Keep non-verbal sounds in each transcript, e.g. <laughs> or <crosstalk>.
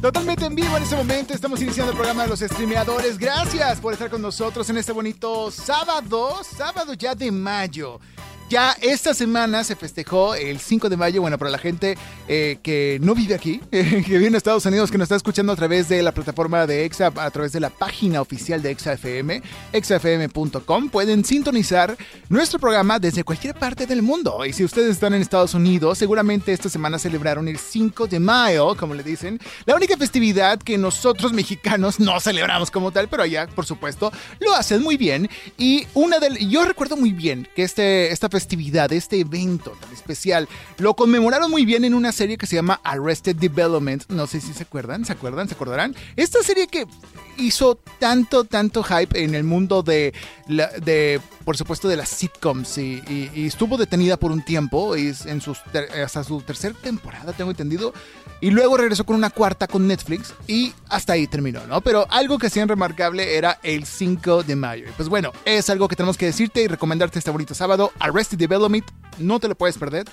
Totalmente en vivo en este momento. Estamos iniciando el programa de los streameadores. Gracias por estar con nosotros en este bonito sábado, sábado ya de mayo. Ya esta semana se festejó el 5 de mayo, bueno, para la gente eh, que no vive aquí, <laughs> que vive en Estados Unidos, que nos está escuchando a través de la plataforma de EXA, a través de la página oficial de EXA-FM, exafm.com, pueden sintonizar nuestro programa desde cualquier parte del mundo. Y si ustedes están en Estados Unidos, seguramente esta semana celebraron el 5 de mayo, como le dicen, la única festividad que nosotros mexicanos no celebramos como tal, pero allá, por supuesto, lo hacen muy bien. Y una del, yo recuerdo muy bien que este, esta festividad, este evento tan especial, lo conmemoraron muy bien en una serie que se llama Arrested Development. No sé si se acuerdan, ¿se acuerdan? ¿Se acordarán? Esta serie que hizo tanto, tanto hype en el mundo de, de por supuesto, de las sitcoms y, estuvo detenida por un tiempo, y en sus, hasta su tercera temporada, tengo entendido. Y luego regresó con una cuarta con Netflix y hasta ahí terminó, ¿no? Pero algo que hacían remarcable era el 5 de mayo. Y pues bueno, es algo que tenemos que decirte y recomendarte este bonito sábado. Arrested Development, no te lo puedes perder.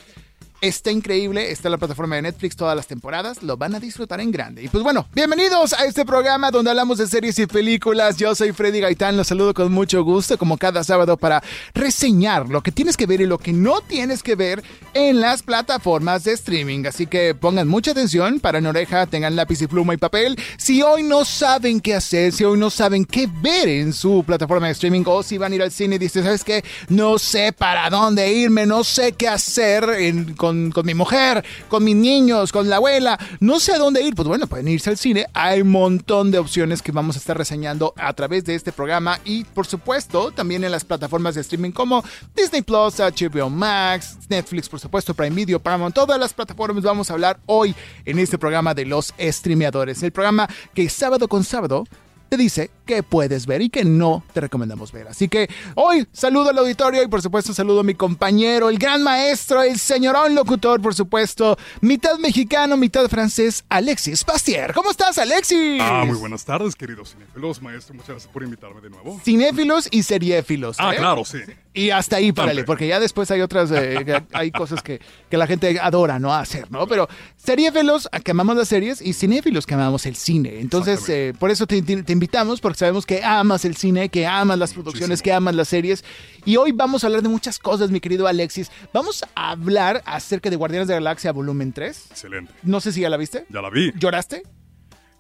Está increíble, está en la plataforma de Netflix todas las temporadas, lo van a disfrutar en grande. Y pues bueno, bienvenidos a este programa donde hablamos de series y películas. Yo soy Freddy Gaitán, los saludo con mucho gusto como cada sábado para reseñar lo que tienes que ver y lo que no tienes que ver en las plataformas de streaming. Así que pongan mucha atención, para en oreja, tengan lápiz y pluma y papel. Si hoy no saben qué hacer, si hoy no saben qué ver en su plataforma de streaming o si van a ir al cine y dicen, ¿sabes qué? No sé para dónde irme, no sé qué hacer en, con con, mi mujer, con mis niños, con la abuela, no sé a dónde ir, pues bueno, pueden irse al cine. Hay un montón de opciones que vamos a estar reseñando a través de este programa y por supuesto también en las plataformas de streaming como Disney Plus, HBO Max, Netflix, por supuesto, Prime Video, Paramount, todas las plataformas vamos a hablar hoy en este programa de los streameadores. El programa que sábado con sábado te dice que puedes ver y que no te recomendamos ver. Así que hoy saludo al auditorio y por supuesto saludo a mi compañero, el gran maestro, el señorón locutor, por supuesto, mitad mexicano, mitad francés, Alexis Bastier. ¿Cómo estás, Alexis? Ah, muy buenas tardes, queridos cinéfilos, maestro. Muchas gracias por invitarme de nuevo. Cinéfilos y seriéfilos. Ah, ¿eh? claro, sí. Y hasta ahí, párale, porque ya después hay otras, eh, <laughs> hay cosas que, que, la gente adora, ¿no? Hacer, ¿no? Pero seriéfilos, que amamos las series, y cinéfilos, que amamos el cine. Entonces, eh, por eso te, te, invitamos, porque sabemos que amas el cine, que amas las producciones, que amas las series. Y hoy vamos a hablar de muchas cosas, mi querido Alexis. Vamos a hablar acerca de Guardianes de la Galaxia Volumen 3. Excelente. No sé si ya la viste. Ya la vi. ¿Lloraste?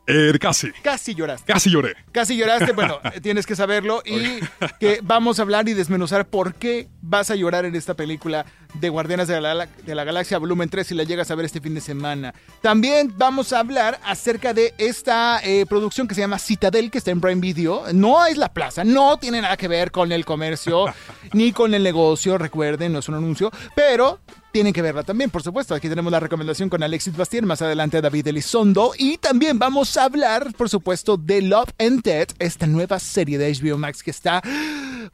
Eh, casi. Casi lloraste. Casi lloré. Casi lloraste. Bueno, <laughs> tienes que saberlo y que vamos a hablar y desmenuzar por qué vas a llorar en esta película de Guardianes de la, de la Galaxia Volumen 3 si la llegas a ver este fin de semana. También vamos a hablar acerca de esta eh, producción que se llama Citadel, que está en Prime Video. No es la plaza, no tiene nada que ver con el comercio <laughs> ni con el negocio, recuerden, no es un anuncio, pero tienen que verla también, por supuesto. Aquí tenemos la recomendación con Alexis Bastien, más adelante David Elizondo. Y también vamos a hablar, por supuesto, de Love and Dead, esta nueva serie de HBO Max que está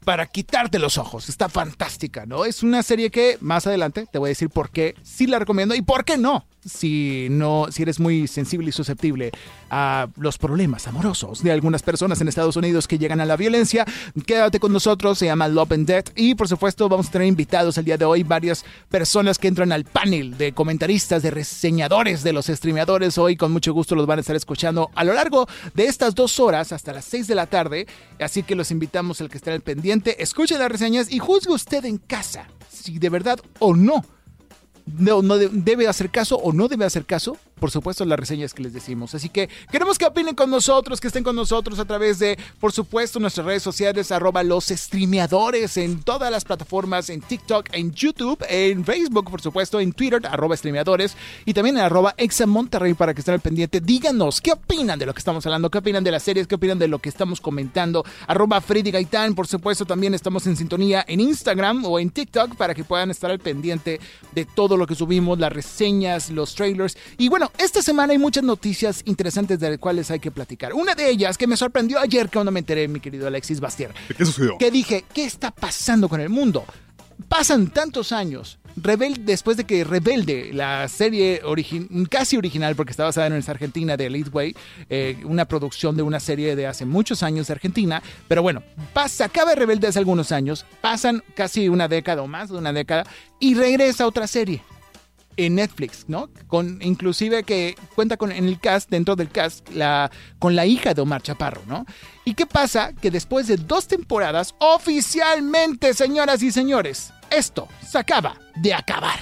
para quitarte los ojos. Está fantástica, ¿no? Es una serie que más adelante te voy a decir por qué sí la recomiendo y por qué no si no, si eres muy sensible y susceptible a los problemas amorosos de algunas personas en Estados Unidos que llegan a la violencia, quédate con nosotros, se llama Love and Death. Y por supuesto vamos a tener invitados el día de hoy, varias personas que entran al panel de comentaristas, de reseñadores, de los streameadores, hoy con mucho gusto los van a estar escuchando a lo largo de estas dos horas hasta las seis de la tarde, así que los invitamos al que esté al pendiente, escuche las reseñas y juzgue usted en casa si de verdad o no no, no debe hacer caso o no debe hacer caso por supuesto, las reseñas que les decimos. Así que queremos que opinen con nosotros, que estén con nosotros a través de, por supuesto, nuestras redes sociales, arroba los streameadores en todas las plataformas, en TikTok, en YouTube, en Facebook, por supuesto, en Twitter, arroba streameadores, y también en arroba Monterrey para que estén al pendiente. Díganos qué opinan de lo que estamos hablando, qué opinan de las series, qué opinan de lo que estamos comentando. Arroba Freddy Gaitán, por supuesto, también estamos en sintonía en Instagram o en TikTok para que puedan estar al pendiente de todo lo que subimos, las reseñas, los trailers. Y bueno, esta semana hay muchas noticias interesantes de las cuales hay que platicar. Una de ellas que me sorprendió ayer cuando me enteré, mi querido Alexis Bastier. ¿Qué sucedió? Que dije, ¿qué está pasando con el mundo? Pasan tantos años. después de que Rebelde, la serie casi original, porque está basada en esa Argentina de Elite Way, eh, una producción de una serie de hace muchos años de Argentina, pero bueno, pasa, acaba Rebelde hace algunos años, pasan casi una década o más de una década, y regresa otra serie en Netflix, ¿no? Con inclusive que cuenta con en el cast, dentro del cast, la, con la hija de Omar Chaparro, ¿no? ¿Y qué pasa? Que después de dos temporadas, oficialmente, señoras y señores, esto se acaba de acabar.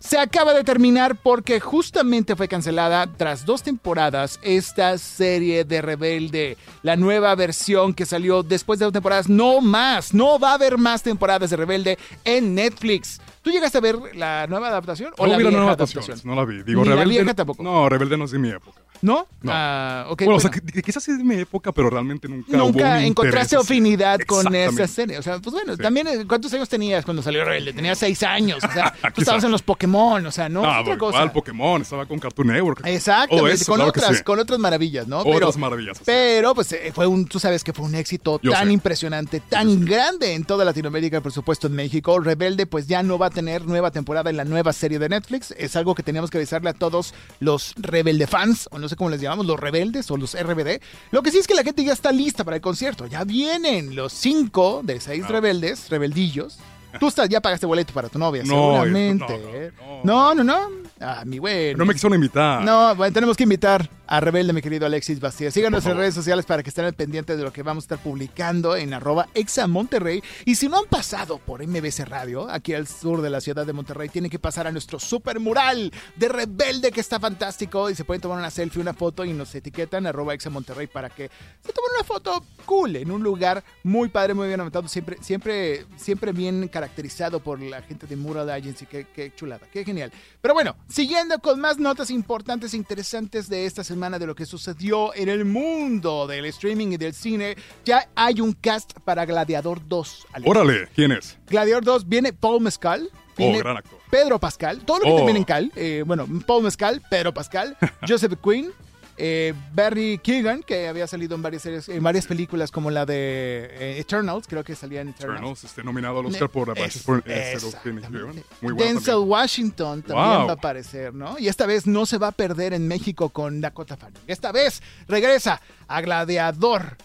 Se acaba de terminar porque justamente fue cancelada tras dos temporadas esta serie de Rebelde, la nueva versión que salió después de dos temporadas. No más, no va a haber más temporadas de Rebelde en Netflix. ¿Tú llegaste a ver la nueva adaptación o No la vi la vieja nueva adaptación? no la vi. Digo, Ni la Rebelde. vieja tampoco. No, Rebelde no es de mi época. ¿No? No. Ah, ok, bueno, o sea, quizás es de mi época, pero realmente nunca hubo un Nunca encontraste interés afinidad con esa serie. O sea, pues bueno, Sí. también, eh, ¿cuántos años tenías cuando salió Rebelde? Tenías seis años. O sea, <laughs> tú estabas en los Pokémon, o sea, no, No, es otra cosa. igual Pokémon, estaba con Cartoon Network. Eso, con, claro otras, sí. con otras maravillas, ¿no? Otras maravillas, Pero, pues, eh, fue un, tú sabes que fue un éxito Yo tan sé. impresionante, tan grande en toda Latinoamérica, por supuesto en México. Rebelde, pues ya no va a tener nueva temporada en la nueva serie de Netflix. Es algo que teníamos que avisarle a todos los Rebelde fans, o no sé cómo les llamamos, los rebeldes o los RBD. Lo que sí es que la gente ya está lista para el concierto. Ya vienen los cinco de seis rebeldes, rebeldillos. Tú estás, ya pagaste boleto para tu novia, No, seguramente. no, no, ¿eh? no. no, no, no. Ah, mi güey. No me quisieron invitar. No, bueno, tenemos que invitar a Rebelde, mi querido Alexis Bastida. En favor. redes sociales para que estén al pendiente de lo que vamos a estar publicando en arroba exa Monterrey. Y si no han pasado por MBC Radio, aquí al sur de la ciudad de Monterrey, tienen que pasar a nuestro super mural de Rebelde que está fantástico. Y se pueden tomar una selfie, una foto y nos etiquetan arroba exa Monterrey para que se tomen una foto cool en un lugar muy padre, muy bien anotado, siempre, siempre, siempre bien caracterizado por la gente de Mural Agency. Qué, qué chulada, qué genial. Pero bueno, siguiendo con más notas importantes e interesantes de esta semana de lo que sucedió en el mundo del streaming y del cine, ya hay un cast para Gladiador 2. Alex. Órale, ¿quién es? Gladiador 2 viene Paul Mescal. Viene Oh, gran actor. Pedro Pascal, todo lo que Oh. termina en Cal, eh, bueno, Paul Mescal, Pedro Pascal, <laughs> Joseph Quinn, eh, Barry Keegan, que había salido en varias series, en varias películas como la de eh, Eternals, creo que salía en Eternals. Eternals, este, nominado al Oscar por por Muy buena Denzel también. Washington también Wow. va a aparecer, ¿no? Y esta vez no se va a perder en México con Dakota Fanning. Esta vez regresa a Gladiador.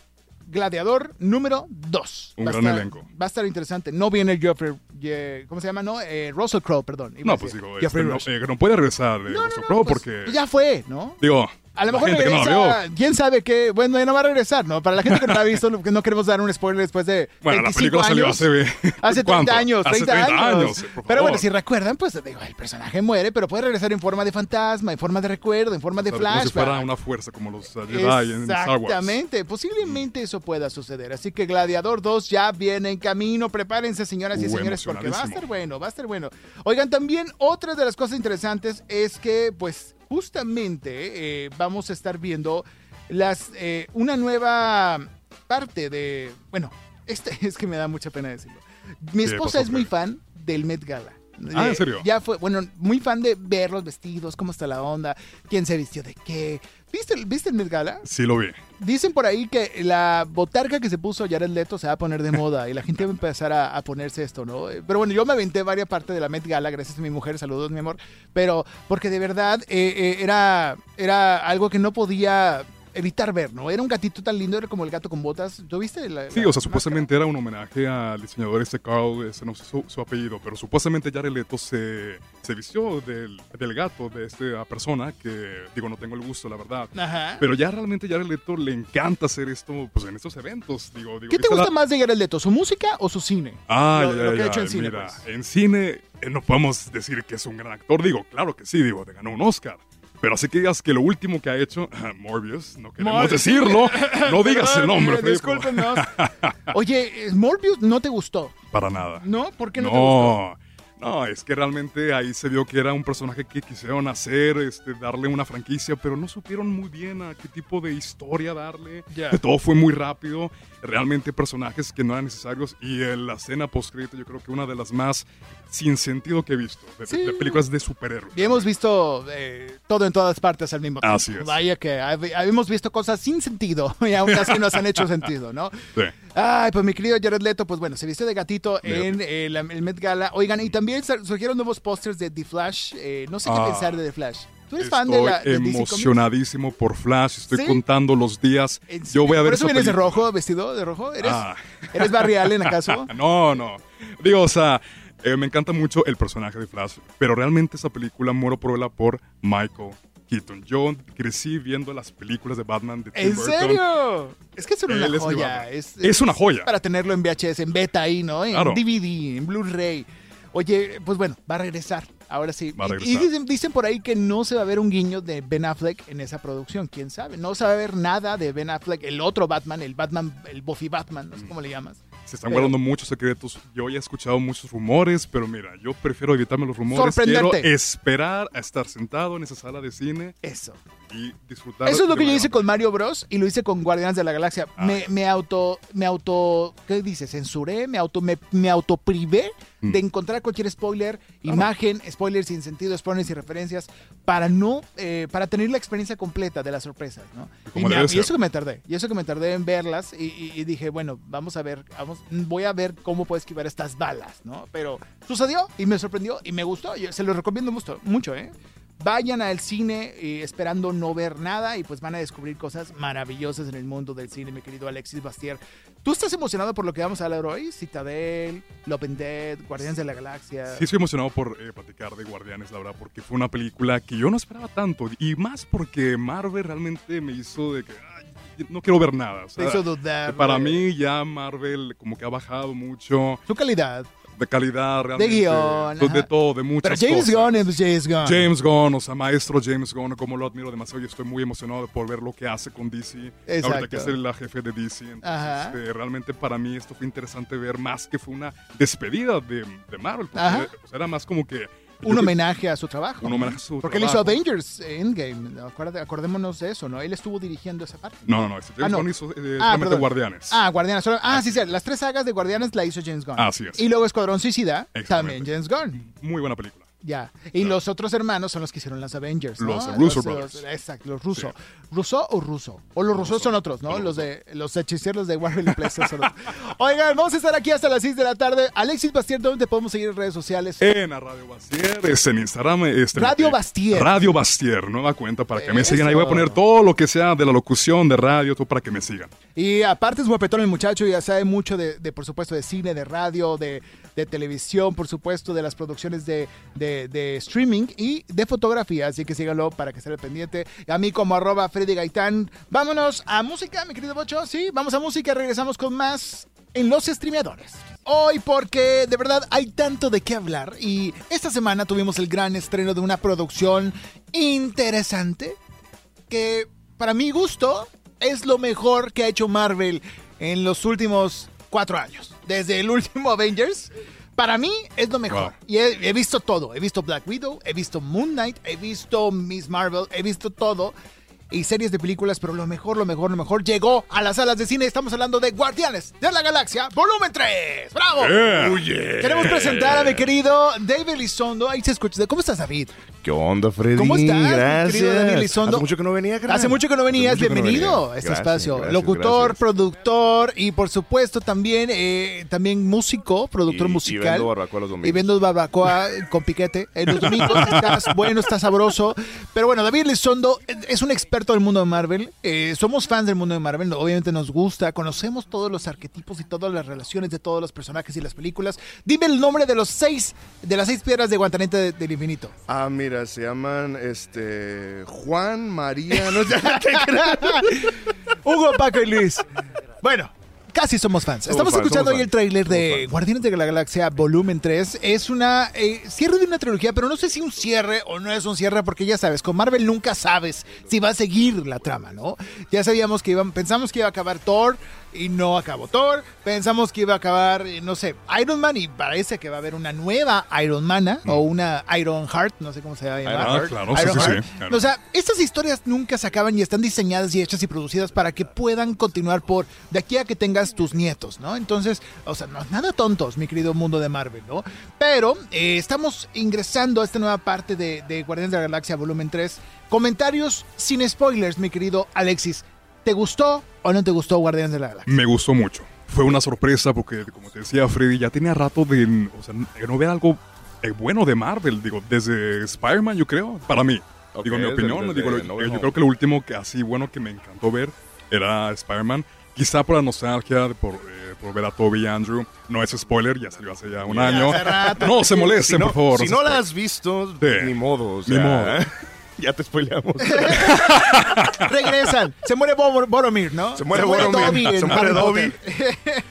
Gladiador número 2. Un gran elenco. Va a estar interesante. No viene Geoffrey, Ye- ¿cómo se llama? No, eh, Russell Crowe, perdón. No, pues digo, este, no, eh, no puede regresar de No, Russell Crowe pues, porque, ya fue, ¿no? digo, A lo la mejor que no la regresa, vio. quién sabe qué, bueno, ya no va a regresar, ¿no? Para la gente que no la ha visto, <laughs> no queremos dar un spoiler después de Bueno, la 25 película salió años. hace... <laughs> Hace 30 ¿cuánto? años, 30, Hace 30 años. años, pero bueno, si recuerdan, pues digo, el personaje muere, pero puede regresar en forma de fantasma, en forma de recuerdo, en forma de O sea, Como si fuera una fuerza como los Jedi en Star Wars. Exactamente, posiblemente eso pueda suceder. Así que Gladiador 2 ya viene en camino. Prepárense, señoras y Uh, señores, porque va a estar bueno, va a estar bueno. Oigan, también otra de las cosas interesantes es que, pues, justamente eh, vamos a estar viendo las eh, una nueva parte de. Bueno, este <laughs> es que me da mucha pena decirlo. Mi ¿Qué esposa es muy fan del Met Gala. Ah, ¿en Eh, serio? Ya fue, bueno, muy fan de ver los vestidos, cómo está la onda, quién se vistió de qué. ¿Viste, el- ¿Viste el Met Gala? Sí lo vi. Dicen por ahí que la botarga que se puso Jared Leto se va a poner de moda y la gente va a empezar a, a ponerse esto, ¿no? Eh, Pero bueno, yo me aventé varias partes de la Met Gala, gracias a mi mujer, saludos mi amor, pero porque de verdad eh, eh, era, era algo que no podía evitar ver, ¿no? Era un gatito tan lindo, era como el gato con botas. ¿Tú viste? la- Sí, la o sea, supuestamente era un homenaje al diseñador este Carl, ese no sé su, su apellido, pero supuestamente Jared Leto se, se vistió del, del gato de esta persona, que digo, no tengo el gusto, la verdad. Ajá. Pero ya realmente Jared Leto le encanta hacer esto pues, en estos eventos. Digo, digo, ¿Qué te ¿viste gusta la- más de Jared Leto, su música o su cine? Ah, Lo- ya, lo ya, que ha hecho en cine, pues. en cine eh, no podemos decir que es un gran actor. Digo, claro que sí, digo, te ganó un Oscar. Pero así que digas que lo último que ha hecho, <clears throat> Morbius, no queremos Morbius. decirlo, <laughs> no digas el nombre. eh. Discúlpenos. <laughs> Oye, eh, Morbius no te gustó, Para nada. ¿no? ¿Por qué no, te gustó? No, es que realmente ahí se vio que era un personaje que quisieron hacer, este, darle una franquicia, pero no supieron muy bien a qué tipo de historia darle. Ya. Todo fue muy rápido, realmente personajes que no eran necesarios y en la escena post yo creo que una de las más sin sentido que he visto, de, Sí. de películas de superhéroes. Y hemos visto eh, todo en todas partes al mismo tiempo. Así es. Vaya que hab- hemos visto cosas sin sentido <laughs> y aún así nos han hecho <laughs> sentido, ¿no? Sí. Ay, pues mi querido Jared Leto, pues bueno, se vistió de gatito en eh, la- el Met Gala. Oigan, y también surgieron nuevos pósters de The Flash. Eh, no sé qué Ah. pensar de The Flash. ¿Tú eres Estoy fan de la de DC Comics? emocionadísimo por Flash, estoy ¿Sí? contando los días. ¿En Yo voy a ver ¿Por eso vienes de rojo, vestido de rojo? ¿Eres, Ah. ¿eres Barry Allen acaso? <laughs> No, no. Digo, o sea, Eh, me encanta mucho el personaje de Flash, pero realmente esa película muero por verla por Michael Keaton. Yo crecí viendo las películas de Batman de Tim ¿En Burton. serio? Es que es una Él joya. Es, Es una joya. Para tenerlo en VHS, en beta ahí, ¿no? En Claro. DVD, en Blu-ray. Oye, pues bueno, va a regresar. Ahora sí. Va a Y- Y, regresar. dicen, dicen por ahí que no se va a ver un guiño de Ben Affleck en esa producción. ¿Quién sabe? No se va a ver nada de Ben Affleck, el otro Batman, el Batman, el Buffy Batman, no sé cómo le llamas. Se están Pero- guardando muchos secretos. Yo ya he escuchado muchos rumores, pero mira, yo prefiero evitarme los rumores. Quiero esperar a estar sentado en esa sala de cine Eso. y disfrutar. Eso es lo que yo hice con Mario Bros. y lo hice con Guardianes de la Galaxia. Ah, me, ya. me auto, me auto, ¿qué dices? Censuré, me auto, me, me autoprivé. De encontrar cualquier spoiler, imagen, spoiler sin sentido, spoilers y referencias, para no, eh, para tener la experiencia completa de las sorpresas, ¿no? Y, me- eso que me tardé, y eso que me tardé en verlas, y, y- y dije, bueno, vamos a ver, vamos, voy a ver cómo puedo esquivar estas balas, ¿no? Pero sucedió y me sorprendió y me gustó, yo se lo recomiendo mucho, mucho, ¿eh? Vayan al cine eh, esperando no ver nada y pues van a descubrir cosas maravillosas en el mundo del cine, mi querido Alexis Bastier. ¿Tú estás emocionado por lo que vamos a hablar hoy? Citadel, Love and Dead, Guardianes de la Galaxia. Sí, estoy emocionado por eh, platicar de Guardianes, la verdad, porque fue una película que yo no esperaba tanto. Y más porque Marvel realmente me hizo de que no quiero ver nada. o Te sea, hizo dudar. para mí ya Marvel como que ha bajado mucho Su calidad. De calidad realmente. guion, De, ajá. de todo, de Pero muchas James cosas. Gunn es James Gunn. James Gunn, o sea, maestro James Gunn, como lo admiro demasiado y estoy muy emocionado por ver lo que hace con DC. Exacto. Ahorita que es la jefe de DC. Entonces, Ajá. este, realmente para mí esto fue interesante ver más que fue una despedida de, de Marvel. Porque o sea, era más como que... Un homenaje a su trabajo. Un homenaje a su Porque él hizo. Avengers Endgame. Acordémonos de eso, ¿no? Él estuvo dirigiendo esa parte. No, no, no. este James Ah, no. Hizo eh, Ah, solamente. Guardianes. Ah, Guardianes. Ah, sí, sí. Las tres sagas de Guardianes la hizo James Gunn. Así es. Y luego Escuadrón Suicida, también James Gunn. Muy buena película. Ya. Y los otros hermanos son los que hicieron las Avengers. ¿no? Los Russo Los- Brothers. los- exacto, los Russo. ¿Russo o Russo? O los Russo son otros, ¿no? Los de los hechiceros de Warner y Place son otros. <laughs> Oigan, vamos a estar aquí hasta las 6 de la tarde. Alexis Bastier, ¿dónde te podemos seguir en redes sociales? En a Radio Bastier, es en Instagram. Este, Radio Bastier. Radio Bastier, nueva cuenta para que me sigan. Ahí voy a poner todo lo que sea de la locución, de radio, todo para que me sigan. Y aparte es guapetón el muchacho, ya sabe mucho de, de, por supuesto, de cine, de radio, de, de televisión, por supuesto, de las producciones de, de- de streaming y de fotografía. Así que síganlo para que esté pendiente. A mí como arroba Freddy Gaitán. Vámonos a música, mi querido Bocho. Sí, vamos a música, regresamos con más en los streameadores. Hoy porque de verdad hay tanto de qué hablar y esta semana tuvimos el gran estreno de una producción interesante que para mi gusto es lo mejor que ha hecho Marvel en los últimos cuatro años. Desde el último <laughs> Avengers, para mí es lo mejor. Wow. Y he, he visto todo. He visto Black Widow, he visto Moon Knight, he visto Miss Marvel, he visto todo. Y series de películas, pero lo mejor, lo mejor, lo mejor llegó a las salas de cine. Estamos hablando de Guardianes de la Galaxia, volumen 3. ¡Bravo! Yeah. Queremos presentar a mi querido David Lizondo. Ahí se escucha. ¿Cómo estás, David? ¿Qué onda, Freddy? ¿Cómo estás, mi Gracias. querido Daniel Elizondo? Hace mucho que no venía, carnal. Hace mucho que no venías, Hace mucho que no bienvenido venía. a este Gracias, espacio. gracias, Locutor, gracias. productor y por supuesto también, eh, también músico, productor Y- y musical. vendo barbacoa los domingos. Y vendo barbacoa con piquete en los domingos. <laughs> Estás bueno, está sabroso. Pero bueno, David Lizondo es un experto del mundo de Marvel. Eh, somos fans del mundo de Marvel. Obviamente nos gusta. Conocemos todos los arquetipos y todas las relaciones de todos los personajes y las películas. Dime el nombre de los seis, de las seis piedras de Guantanete de- del Infinito. Ah, mira, se llaman este Juan, María, no sé <laughs> qué. Hugo, Paco y Luis. Bueno, casi somos fans. Somos Estamos fans, escuchando hoy el tráiler de. Guardianes de la Galaxia Volumen 3. Es una eh, cierre de una trilogía, pero no sé si un cierre o no es un cierre, porque ya sabes, con Marvel nunca sabes si va a seguir la trama, ¿no? Ya sabíamos que iban, pensamos que iba a acabar Thor y no acabó Thor. Pensamos que iba a acabar, eh, no sé, Iron Man y parece que va a haber una nueva Iron Man o una Iron Heart, no sé cómo se va a llamar. Mm. Ah, claro, sí, Iron sí, sí, Heart. claro. O sea, estas historias nunca se acaban y están diseñadas y hechas y producidas para que puedan continuar por de aquí a que tengas tus nietos, ¿no? Entonces, o sea, no es nada tontos, mi querido mundo de Marvel, ¿no? Pero eh, estamos ingresando a esta nueva parte de, de Guardianes de la Galaxia Volumen 3. Comentarios sin spoilers, mi querido Alexis. ¿Te gustó o no te gustó Guardianes de la Galaxia? Me gustó mucho. Fue una sorpresa porque, como te decía Freddy, ya tenía rato de, o sea, de no ver algo eh, bueno de Marvel. Digo, desde Spider-Man, yo creo, para mí. Ok, digo, mi desde- opinión, desde digo, No yo Home. creo que lo último que así bueno que me encantó ver era Spider-Man. quizá por la nostalgia, por, eh, por ver a Toby y Andrew. No es spoiler, ya salió hace ya un Ya año. rato. No se molesten, Si no, por favor. si no no la has visto, Sí. ni modo. o Ni sea, modo. Ya te spoileamos. <laughs> Regresan. Se muere Bo- Boromir, ¿no? Se muere Boromir, Dobby en se muere Harry Dobby. Potter.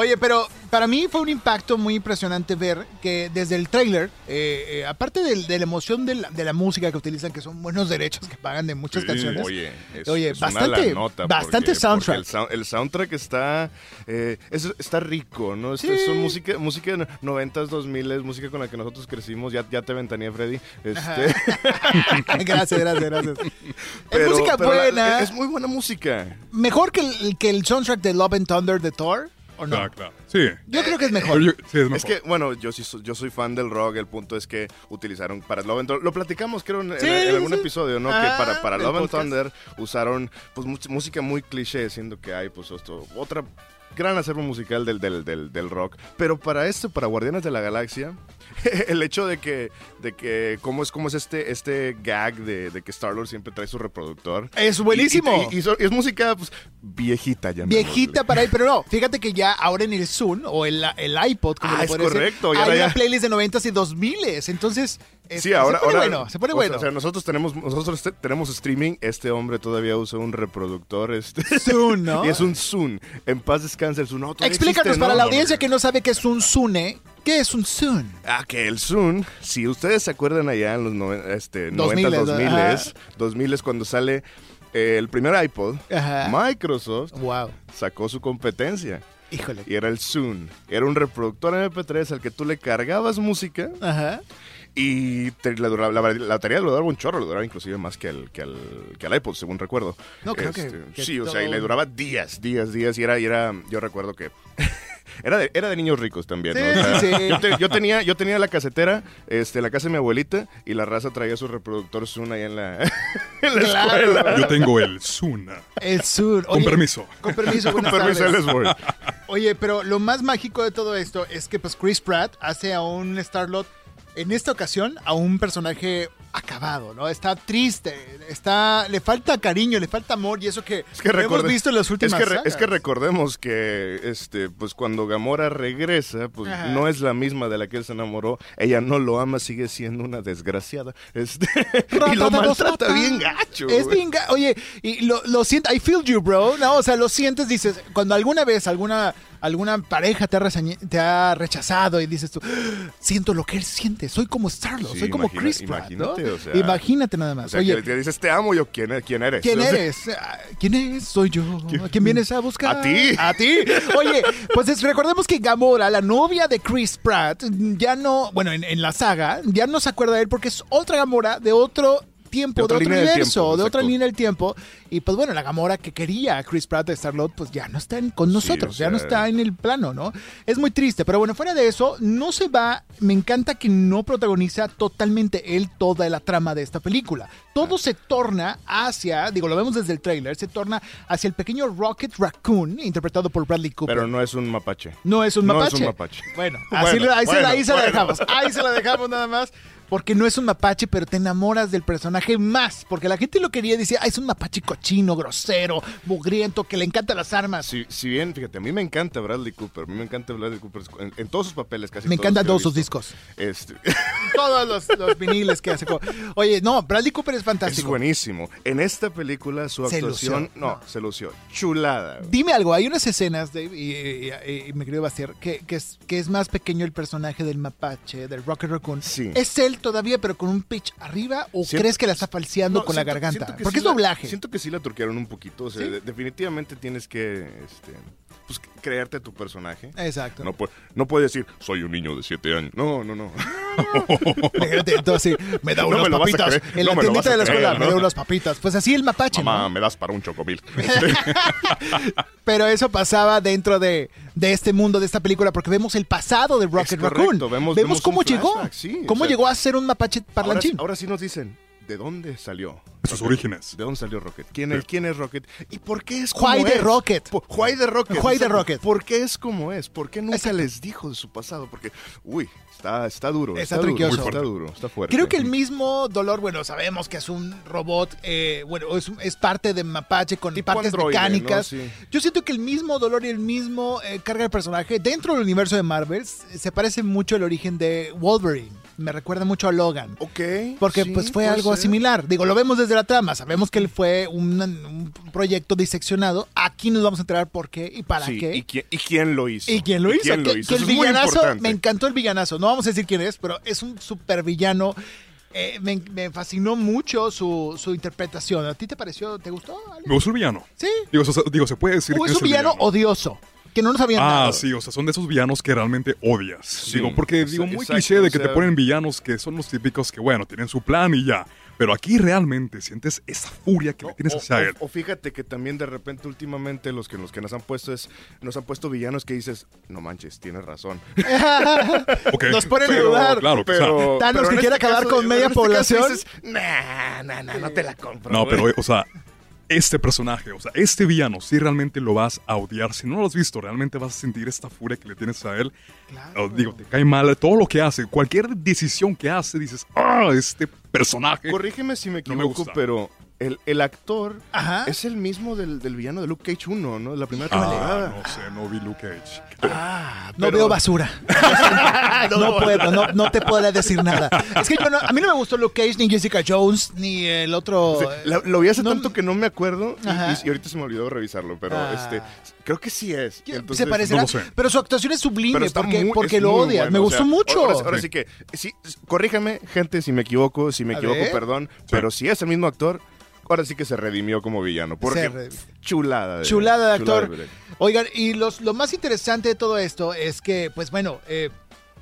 Oye, pero para mí fue un impacto muy impresionante ver que desde el tráiler, eh, eh, aparte de, la emoción de la, de la música que utilizan, que son buenos derechos que pagan de muchas Sí, canciones. Oye, es, Oye, es una bastante- la nota bastante porque- soundtrack. porque El, sou- el soundtrack está, eh, es- está rico, ¿no? Es. Son música, música de 90s, 2000 música con la que nosotros crecimos. Ya, ya te ventanía, Freddy. Este, <laughs> gracias, gracias, gracias. <laughs> pero- es música la- buena. es muy buena música. ¿Mejor que el, que el soundtrack de Love and Thunder de Thor? ¿O no? Claro, claro. Sí. Yo creo que es mejor. Yo- sí, es mejor. Es que, bueno, yo sí yo soy fan del rock. El punto es que utilizaron para Love and Thunder. Lo platicamos, creo, en, en- Sí, en algún sí. episodio, ¿no? Ah, que para, para del Love and. Thunder usaron pues música muy cliché, siendo que hay pues esto, otra gran acervo musical del, del, del, del rock. Pero para esto, para Guardianes de la Galaxia, <laughs> el hecho de que, de que cómo es, cómo es este, este gag de, de que Star-Lord siempre trae su reproductor. Es buenísimo. Y, y- y so- y es música pues, viejita ya. Viejita para ahí, pero no, fíjate que ya ahora en el Zoom o el, el iPod, como Ah, es decir, correcto, y hay una ya- playlist de 90s y 2000s, entonces es- Sí, ahora, se pone ahora bueno, se pone bueno. O sea, nosotros tenemos, nosotros te- tenemos streaming. Este hombre todavía usa un reproductor. Este, Zoom, <laughs> ¿no? y es un Zoom. En paz descanse el Zoom. No, Explícanos existe, para ¿no? la audiencia que no sabe qué es un Zune, ¿qué es un Zoom? Ah, que el Zoom, si ustedes se acuerdan allá en los noven- este, 2000s, 90, 2000 ajá. 2000 es cuando sale eh, el primer iPod, Ajá. Microsoft Wow, sacó su competencia. híjole. Y era el Zoom. Era un reproductor MP3 al que tú le cargabas música Ajá. Y te- la, la, la batería le duraba un chorro, le duraba inclusive más que al, que al, que al iPod, según recuerdo. No, creo que- que Sí, o sea, y le duraba días, días, días. Y era, y era yo recuerdo que... Era de, era de niños ricos también, ¿no? Sí, O sea, sí, sí. Yo, te- yo tenía, yo tenía la casetera este, la casa de mi abuelita y la raza traía su reproductor Zoom ahí en la, <laughs> en la Claro. escuela. Yo tengo el Zuna. El Zoom. Con permiso. Con permiso, <laughs> Con permiso, les voy. Oye, pero lo más mágico de todo esto es que pues Chris Pratt hace a un Starlord en esta ocasión a un personaje acabado, ¿no? Está triste, está le falta cariño, le falta amor y eso que, Es que lo hemos visto en las últimas es que, re- es que recordemos que este pues cuando Gamora regresa pues Ajá. no es la misma de la que él se enamoró ella no lo ama sigue siendo una desgraciada este <laughs> y lo Rata, maltrata rata. bien gacho Es bien ga- Oye, y lo, lo siento, I feel you, bro. No, o sea, lo sientes, dices, cuando alguna vez alguna, alguna pareja te ha, resañe- te ha rechazado y dices tú, "Ah, siento lo que él siente, soy como Starlo, Sí, soy como imagina- Chris Pratt, ¿no? imagínate, o sea, Imagínate nada más. o sea Oye, que te dices te amo yo quién, quién eres ¿Quién eres? Ah, ¿Quién es? Soy yo. ¿A quién vienes a buscar? A ti. A ti. Oye, pues es- recordemos que Gamora, la novia de Chris Pratt, ya no, bueno, en, en la saga, ya no se acuerda de él porque es otra Gamora de otro tiempo, De otro universo, tiempo, de otra línea del tiempo. Y pues bueno, la Gamora que quería a Chris Pratt de Star-Lord, pues ya no está en- con nosotros, o ya no está en el plano, ¿no? Es muy triste, pero bueno, fuera de eso, no se va, me encanta que no protagoniza totalmente él toda la trama de esta película. Todo se torna hacia, digo, lo vemos desde el tráiler, se torna hacia el pequeño Rocket Raccoon, interpretado por Bradley Cooper. pero no es un mapache No es un No mapache. es un mapache. Bueno, <laughs> así, ahí, se, bueno, ahí se la dejamos. Ahí se la dejamos nada más. Porque no es un mapache, pero te enamoras del personaje más. Porque la gente lo quería y decía, ah, es un mapache cochino, grosero, mugriento, que le encantan las armas. si, si bien fíjate a mí me encanta Bradley Cooper a mí me encanta Bradley Cooper en, en todos sus papeles casi Me todos encantan todos sus discos. este <laughs> Todos los, los viniles que hace. Oye, no, Bradley Cooper es es fantástico. buenísimo en esta película su actuación lució. no, No. se lució chulada. Dime algo, hay unas escenas, Dave, y, y- y- y mi querido Bastier, que, que es, que es más pequeño el personaje del mapache, del Rocket Raccoon. Sí. ¿Es él todavía, pero con un pitch arriba? ¿O Siento- crees que la está falseando No, con la garganta? Porque sí es la- doblaje. siento que sí la turquearon un poquito. O sea, ¿Sí? de- definitivamente tienes que este, pues, creerte tu personaje. Exacto. No, no puedes decir, soy un niño de 7 años. No, no, no. <laughs> Entonces, me da No unas me papitas. En no la tiendita de la escuela creer, me da unas papitas. Pues así el mapache, Mamá, me das para un chocomil. <laughs> Pero eso pasaba dentro de, de este mundo, de esta película, porque vemos el pasado de Rocket Raccoon. vemos- vemos cómo llegó. o cómo sea, llegó a ser un mapache ahora, parlanchín. ahora sí nos dicen, ¿de dónde salió? Sus Rocket? orígenes. ¿De dónde salió Rocket? ¿Quién es, quién es Rocket? ¿Y por qué es como Why the es? Rocket? Po- Why the Rocket. Why the. Rocket. ¿Por qué es como es? ¿Por qué nunca Exacto. les dijo de su pasado? Porque, uy, está, está duro. Está Está, duro, está duro, está fuerte. Creo que el mismo dolor, bueno, sabemos que es un robot, eh, bueno, es, es parte de Mapache con Tipo partes androide, mecánicas. ¿no? Sí. Yo siento que el mismo dolor y el mismo eh, carga de personaje dentro del universo de Marvel se parece mucho al origen de Wolverine. Me recuerda mucho a Logan. Ok. Porque sí, pues fue algo ser. similar. Digo, lo vemos desde la trama. Sabemos que él fue un, un proyecto diseccionado. Aquí nos vamos a enterar por qué y para Sí, qué. ¿y quién, y quién lo hizo? ¿Y quién lo hizo? quién lo hizo? que el villanazo, me encantó el villanazo. No vamos a decir quién es, pero es un super villano. me, me fascinó mucho su, su interpretación. ¿A ti te pareció? ¿Te gustó? Ale? Me gustó el villano. Sí. Digo, o sea, digo, se puede decir ¿O que es un villano odioso? Que no nos habían Ah, dado. sí, o sea, son de esos villanos que realmente odias. digo, porque digo, muy exacto, cliché de o que te ponen villanos que son los típicos que, bueno, tienen su plan y ya. Pero aquí realmente sientes esa furia que le tienes o, hacia él. o- o fíjate que también de repente últimamente los que, los que nos han puesto es nos han puesto villanos que dices no manches tienes razón <laughs> Ok. Nos ponen a Pero, dudar. Claro, pero Thanos pero que en quiere este acabar con media este población. dices, nah, nah, nah, no te la compro No, güey". pero, o sea, este personaje, o sea, este villano, si realmente lo vas a odiar, si no lo has visto, realmente vas a sentir esta furia que le tienes a él. Claro. Digo, te cae mal todo lo que hace, cualquier decisión que hace, dices, ah, este personaje. corrígeme si me No me equivoco pero el, el actor Ajá. es el mismo del, del villano de Luke Cage 1 ¿no? la primera Ah, temporada no sé, no vi Luke Cage. ah, No pero- veo basura. <laughs> no, puedo, no, no te podré decir nada. Es que yo no- a mí no me gustó Luke Cage, ni Jessica Jones, ni el otro. Sí, la- lo vi hace no- tanto que no me acuerdo y, ahorita se me olvidó revisarlo, pero Ah. este creo que sí es. Entonces, se parecerá, no pero su actuación es sublime porque, muy- porque es lo bueno, me o gustó sea, mucho. Ahora, ahora Sí. sí que, sí, corríjame, gente, si me equivoco, si me A equivoco, ver. perdón, pero si es el mismo actor, ahora sí que se redimió como villano. Porque chulada. de- Chulada de actor. de- Oigan, y los, lo más interesante de todo esto es que, pues bueno, eh,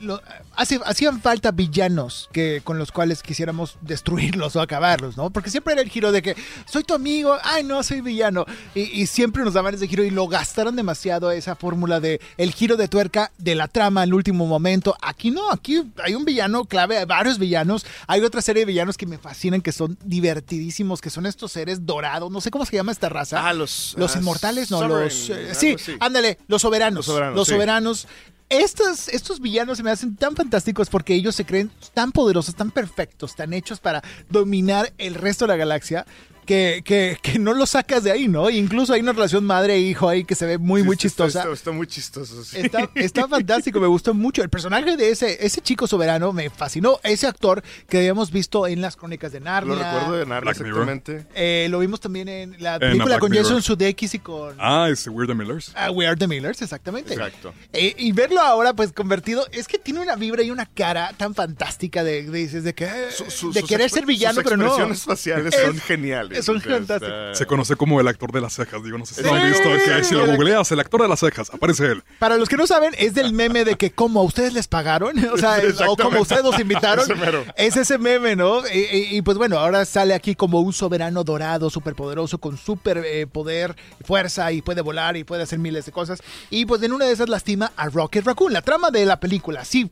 lo- hace- hacían falta villanos que, con los cuales quisiéramos destruirlos o acabarlos, ¿no? Porque siempre era el giro de que soy tu amigo, ay no, soy villano. Y, y siempre nos daban ese giro y lo gastaron demasiado esa fórmula de el giro de tuerca de la trama al último momento. Aquí no, aquí hay un villano clave, hay varios villanos. Hay otra serie de villanos que me fascinan, que son divertidísimos, que son estos seres dorados, no sé cómo se llama esta raza. Ah, los... Los ah, inmortales, no, los... eh, sí, ándale, los soberanos. Los soberanos, Los sí. Estos, estos villanos se me hacen tan fantásticos porque ellos se creen tan poderosos, tan perfectos, tan hechos para dominar el resto de la galaxia. Que, que, que no los sacas de ahí, ¿no? Incluso hay una relación madre-hijo ahí que se ve muy, Sí, muy está- chistosa. Está, está muy chistoso, sí. Está, está fantástico, me gustó mucho. El personaje de ese, ese chico soberano me fascinó. Ese actor que habíamos visto en las crónicas de Narnia. Lo recuerdo de Narnia, exactamente. Eh, lo vimos también en la En película Black con Mirror. Jason Sudeikis y con Ah, ese Weird Millers. ah, We Are the Millers, exactamente. Exacto. Eh, y verlo ahora, pues convertido, es que tiene una vibra y una cara tan fantástica de, de, dices, de, que, eh, Su- su- de querer ser villano, sus pero no. expresiones faciales Es- son son fantásticas. Se conoce como el actor de las cejas. Digo, no sé si lo han visto. que si lo googleas, el actor de las cejas, aparece él. Para los que no saben, es del meme de que como a ustedes les pagaron, <laughs> o sea, o como ustedes los invitaron, <laughs> es ese meme, ¿no? Y, y- y, pues bueno, ahora sale aquí como un soberano dorado, súper poderoso, con súper eh, poder, fuerza y puede volar y puede hacer miles de cosas. Y pues en una de esas lastima a Rocket Raccoon. La trama de la película, sí,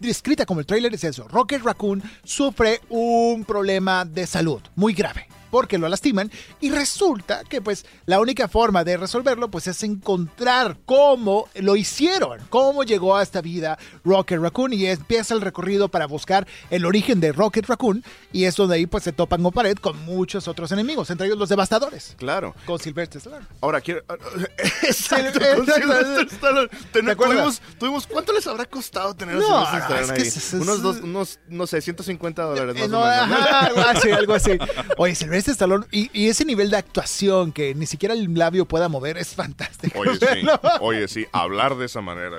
descrita como el tráiler es eso. Rocket Raccoon sufre un problema de salud muy grave porque lo lastiman y resulta que pues la única forma de resolverlo pues es encontrar cómo lo hicieron, cómo llegó a esta vida Rocket Raccoon y empieza el recorrido para buscar el origen de Rocket Raccoon y es donde ahí pues se topan con pared con muchos otros enemigos, entre ellos los devastadores, Claro. con Sylvester Stallone. Ahora quiero. <laughs> Exacto, Sí, con exacto. Sylvester Stallone. Ten- ¿Te acuerdas? tuvimos, ¿Cuánto les habrá costado tener a No, Sylvester no, Stallone es que ahí? es- es- unos, dos, unos, no sé, 150 dólares Eh, más no, o menos. ¿no? ajá, algo así, algo así. Oye, Sylvester Stallone y, y ese nivel de actuación que ni siquiera el labio pueda mover es fantástico. Oye, sí. <laughs> Oye, sí. Hablar de esa manera.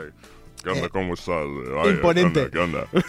¿Qué onda? Eh, ¿Cómo estás? Ay, imponente. ¿Qué onda? ¿Qué onda?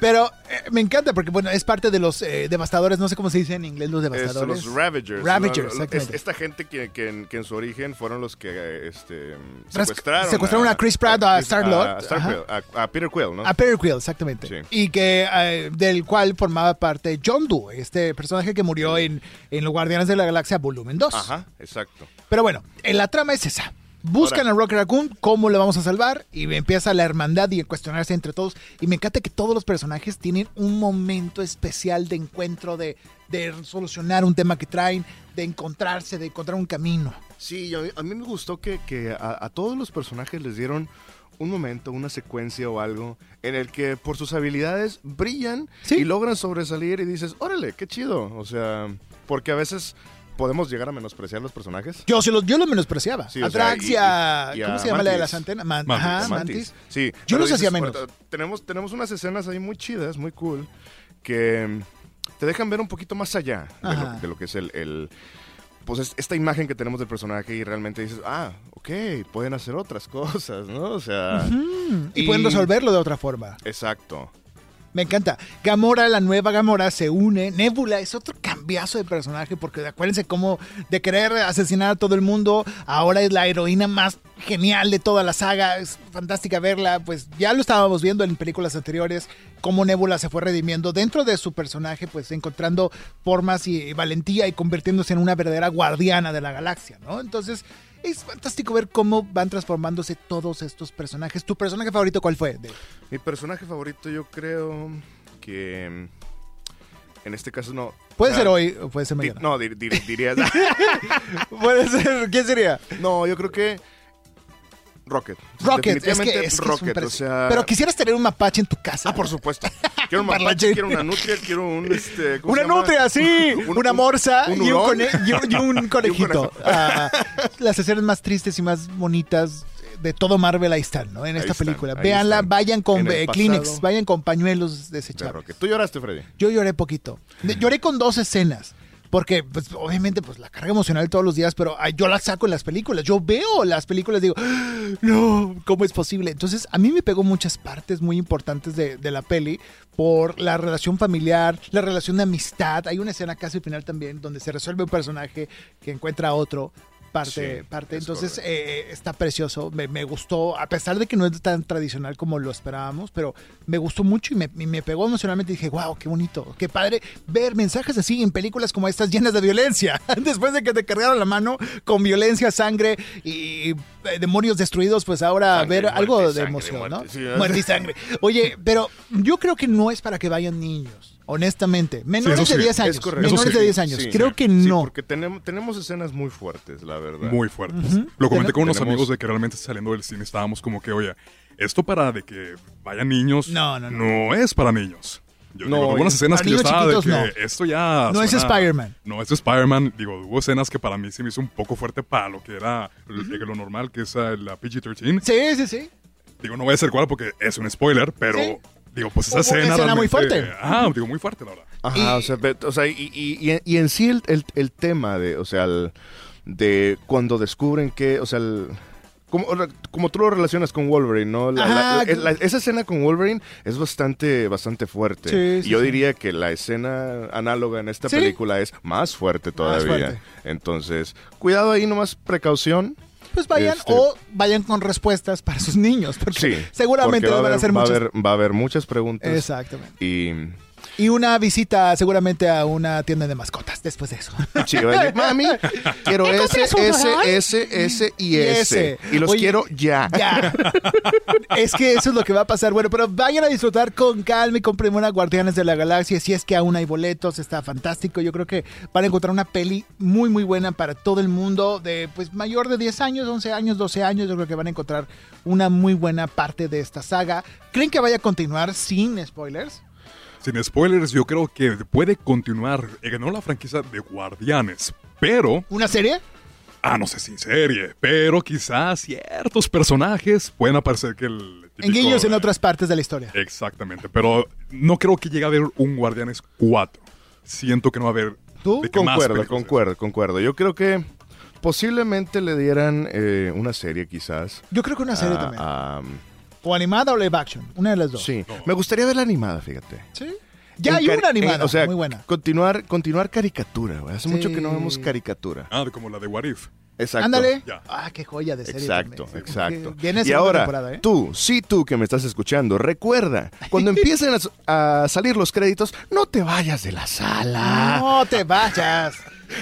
Pero eh, me encanta porque, bueno, es parte de los eh, devastadores, no sé cómo se dice en inglés los devastadores. los Ravagers. Ravagers. Es- Esta gente que, que en, que en su origen fueron los que eh, este, secuestraron, secuestraron a Chris Pratt, a Star-Lord. a, Star- Ajá. a- Peter Quill, ¿no? A Peter Quill, exactamente. Sí. Y que eh, del cual formaba parte John Doe, este personaje que murió en, en Los Guardianes de la Galaxia Volumen 2. Ajá, exacto. Pero bueno, en la trama es esa. Buscan a Rocket Raccoon, cómo le vamos a salvar, y empieza la hermandad y a cuestionarse entre todos. Y me encanta que todos los personajes tienen un momento especial de encuentro de, de solucionar un tema que traen, de encontrarse, de encontrar un camino. Sí, a mí, a mí me gustó que, que a, a todos los personajes les dieron un momento, una secuencia o algo en el que por sus habilidades brillan Sí. y logran sobresalir y dices, órale, qué chido. O sea, porque a veces podemos llegar a menospreciar los personajes. Yo, se los, yo los menospreciaba. Sí, sea, Atraxia, y- y- y ¿cómo se llama la de las antenas? Man- Mantis. ajá, Mantis. Mantis. Sí. Yo los hacía menos. "Ahorita Tenemos, tenemos unas escenas ahí muy chidas, muy cool, que mm, te dejan ver un poquito más allá de lo, de lo que es el, el- Pues es- esta imagen que tenemos del personaje y realmente dices, ah, ok, pueden hacer otras <laughs> cosas, ¿no? O sea, y, Y- pueden resolverlo de otra forma. exacto. Me encanta. Gamora, la nueva Gamora, se une. Nebula es otro cambiazo de personaje porque acuérdense cómo de querer asesinar a todo el mundo, ahora es la heroína más genial de toda la saga. Es fantástica verla. Pues ya lo estábamos viendo en películas anteriores, cómo Nebula se fue redimiendo dentro de su personaje, pues encontrando formas y valentía y convirtiéndose en una verdadera guardiana de la galaxia, ¿no? Entonces... Es fantástico ver cómo van transformándose todos estos personajes. ¿Tu personaje favorito cuál fue? Dave? Mi personaje favorito yo creo que... mm, En este caso no... Puede o sea, ser hoy o puede ser di- mañana. no, dir- dir- dirías... <laughs> Puede ser. ¿Quién sería? no, yo creo que... Rocket. Rocket. Es que, es, que Rocket, o sea... Pero quisieras tener un mapache en tu casa. Ah, por supuesto. <laughs> Quiero un mapache, quiero una nutria, quiero un... Este, ¿cómo Una nutria, sí. <laughs> Un- una un- morsa un y, un y y <laughs> conejito. Ah, las escenas más tristes y más bonitas de todo Marvel ahí están, ¿no? En esta están, película. Véanla, están. vayan con eh. Kleenex, vayan con pañuelos De desechables. Rocket. ¿Tú lloraste, Freddy? Yo lloré poquito. De- Lloré con dos escenas. Porque, pues, obviamente, pues, la carga emocional todos los días, pero yo la saco en las películas. Yo veo las películas digo, "Ah, no, ¿cómo es posible? Entonces, a mí me pegó muchas partes muy importantes de, de la peli por la relación familiar, la relación de amistad. Hay una escena casi al final también donde se resuelve un personaje que encuentra a otro. Parte, Sí, parte. es Entonces, correcto. eh, está precioso. Me, me gustó, a pesar de que no es tan tradicional como lo esperábamos, pero me gustó mucho y me, y me pegó emocionalmente. Y dije, wow, qué bonito, qué padre ver mensajes así en películas como estas llenas de violencia. <laughs> Después de que te cargaron la mano con violencia, sangre y eh, demonios destruidos, pues ahora Sangre, ver algo de sangre, emoción, muerte, ¿no? sí. Muerte y sangre. Oye, pero yo creo que no es para que vayan niños, honestamente. Menores de sí, 10 años. Menores sí. de 10 años. Sí, creo que Sí, no. porque tenemos, tenemos escenas muy fuertes, la verdad. Muy fuertes. Lo comenté con unos tenemos- amigos de que realmente saliendo del cine estábamos como que, oye, esto para de que vayan niños No, no, no. no es para niños. Yo No, digo, algunas escenas que yo estaba de que no. esto ya No es Spider-Man. No es Spider-Man. Digo, hubo escenas que para mí se me hizo un poco fuerte para lo que era lo normal, que es eh, la PG-13. Sí, sí, sí. Digo, no voy a ser cuál porque es un spoiler, pero Sí. Digo, pues esa escena, escena muy fuerte. Ah, digo, muy fuerte, la verdad. Ajá, Y- o sea, o sea, y, y- y- y en sí el, el- el tema de, o sea, el- de cuando descubren que, o sea, el- como, como tú lo relacionas con Wolverine, ¿no? La- la- Ajá. la- esa escena con Wolverine es bastante, bastante fuerte. Sí, sí, y yo sí. diría que la escena análoga en esta Sí. película es más fuerte todavía. fuerte. Entonces, cuidado ahí, nomás precaución. Pues vayan Este- o vayan con respuestas para sus niños, porque Sí. seguramente porque va van a haber- hacer muchas. va a haber muchas preguntas. Exactamente. Y Y una visita seguramente a una tienda de mascotas después de eso. <laughs> Sí, <laughs> mami, quiero ese, ese, ese, ese y, Y ese. ese. Y los Oye, quiero ya. Ya. <laughs> es que eso es lo que va a pasar. Bueno, pero vayan a disfrutar con calma y compren una Guardianes de la Galaxia. Si es que aún hay boletos, está fantástico. Yo creo que van a encontrar una peli muy, muy buena para todo el mundo. De pues mayor de 10 años, 11 años, 12 años. Yo creo que van a encontrar una muy buena parte de esta saga. ¿Creen que vaya a continuar sin spoilers? Sin spoilers, yo creo que puede continuar. no la franquicia de Guardianes, pero ¿Una serie? Ah, no sé si serie, pero quizás ciertos personajes pueden aparecer que el... En guiños en otras partes de la historia. Exactamente, pero no creo que llegue a haber un Guardianes 4. Siento que no va a haber... ¿Tú? Concuerdo, concuerdo, concuerdo. Yo creo que posiblemente le dieran eh, una serie quizás. Yo creo que una serie a- también. a- O animada o live action. Una de las dos. sí, me gustaría ver la animada, fíjate. ¿Sí? Ya hay una animada. en- o sea, muy buena. Continuar, continuar caricatura, güey. Hace Sí. mucho que no vemos caricatura. Ah, de como la de What If. Exacto. Ándale. Ah, qué joya de serie. Exacto, también. exacto. Viene y segunda ahora, temporada, ¿eh? tú, sí tú que me estás escuchando, recuerda, cuando <laughs> empiecen a, salir los créditos, no te vayas de la sala. No te vayas.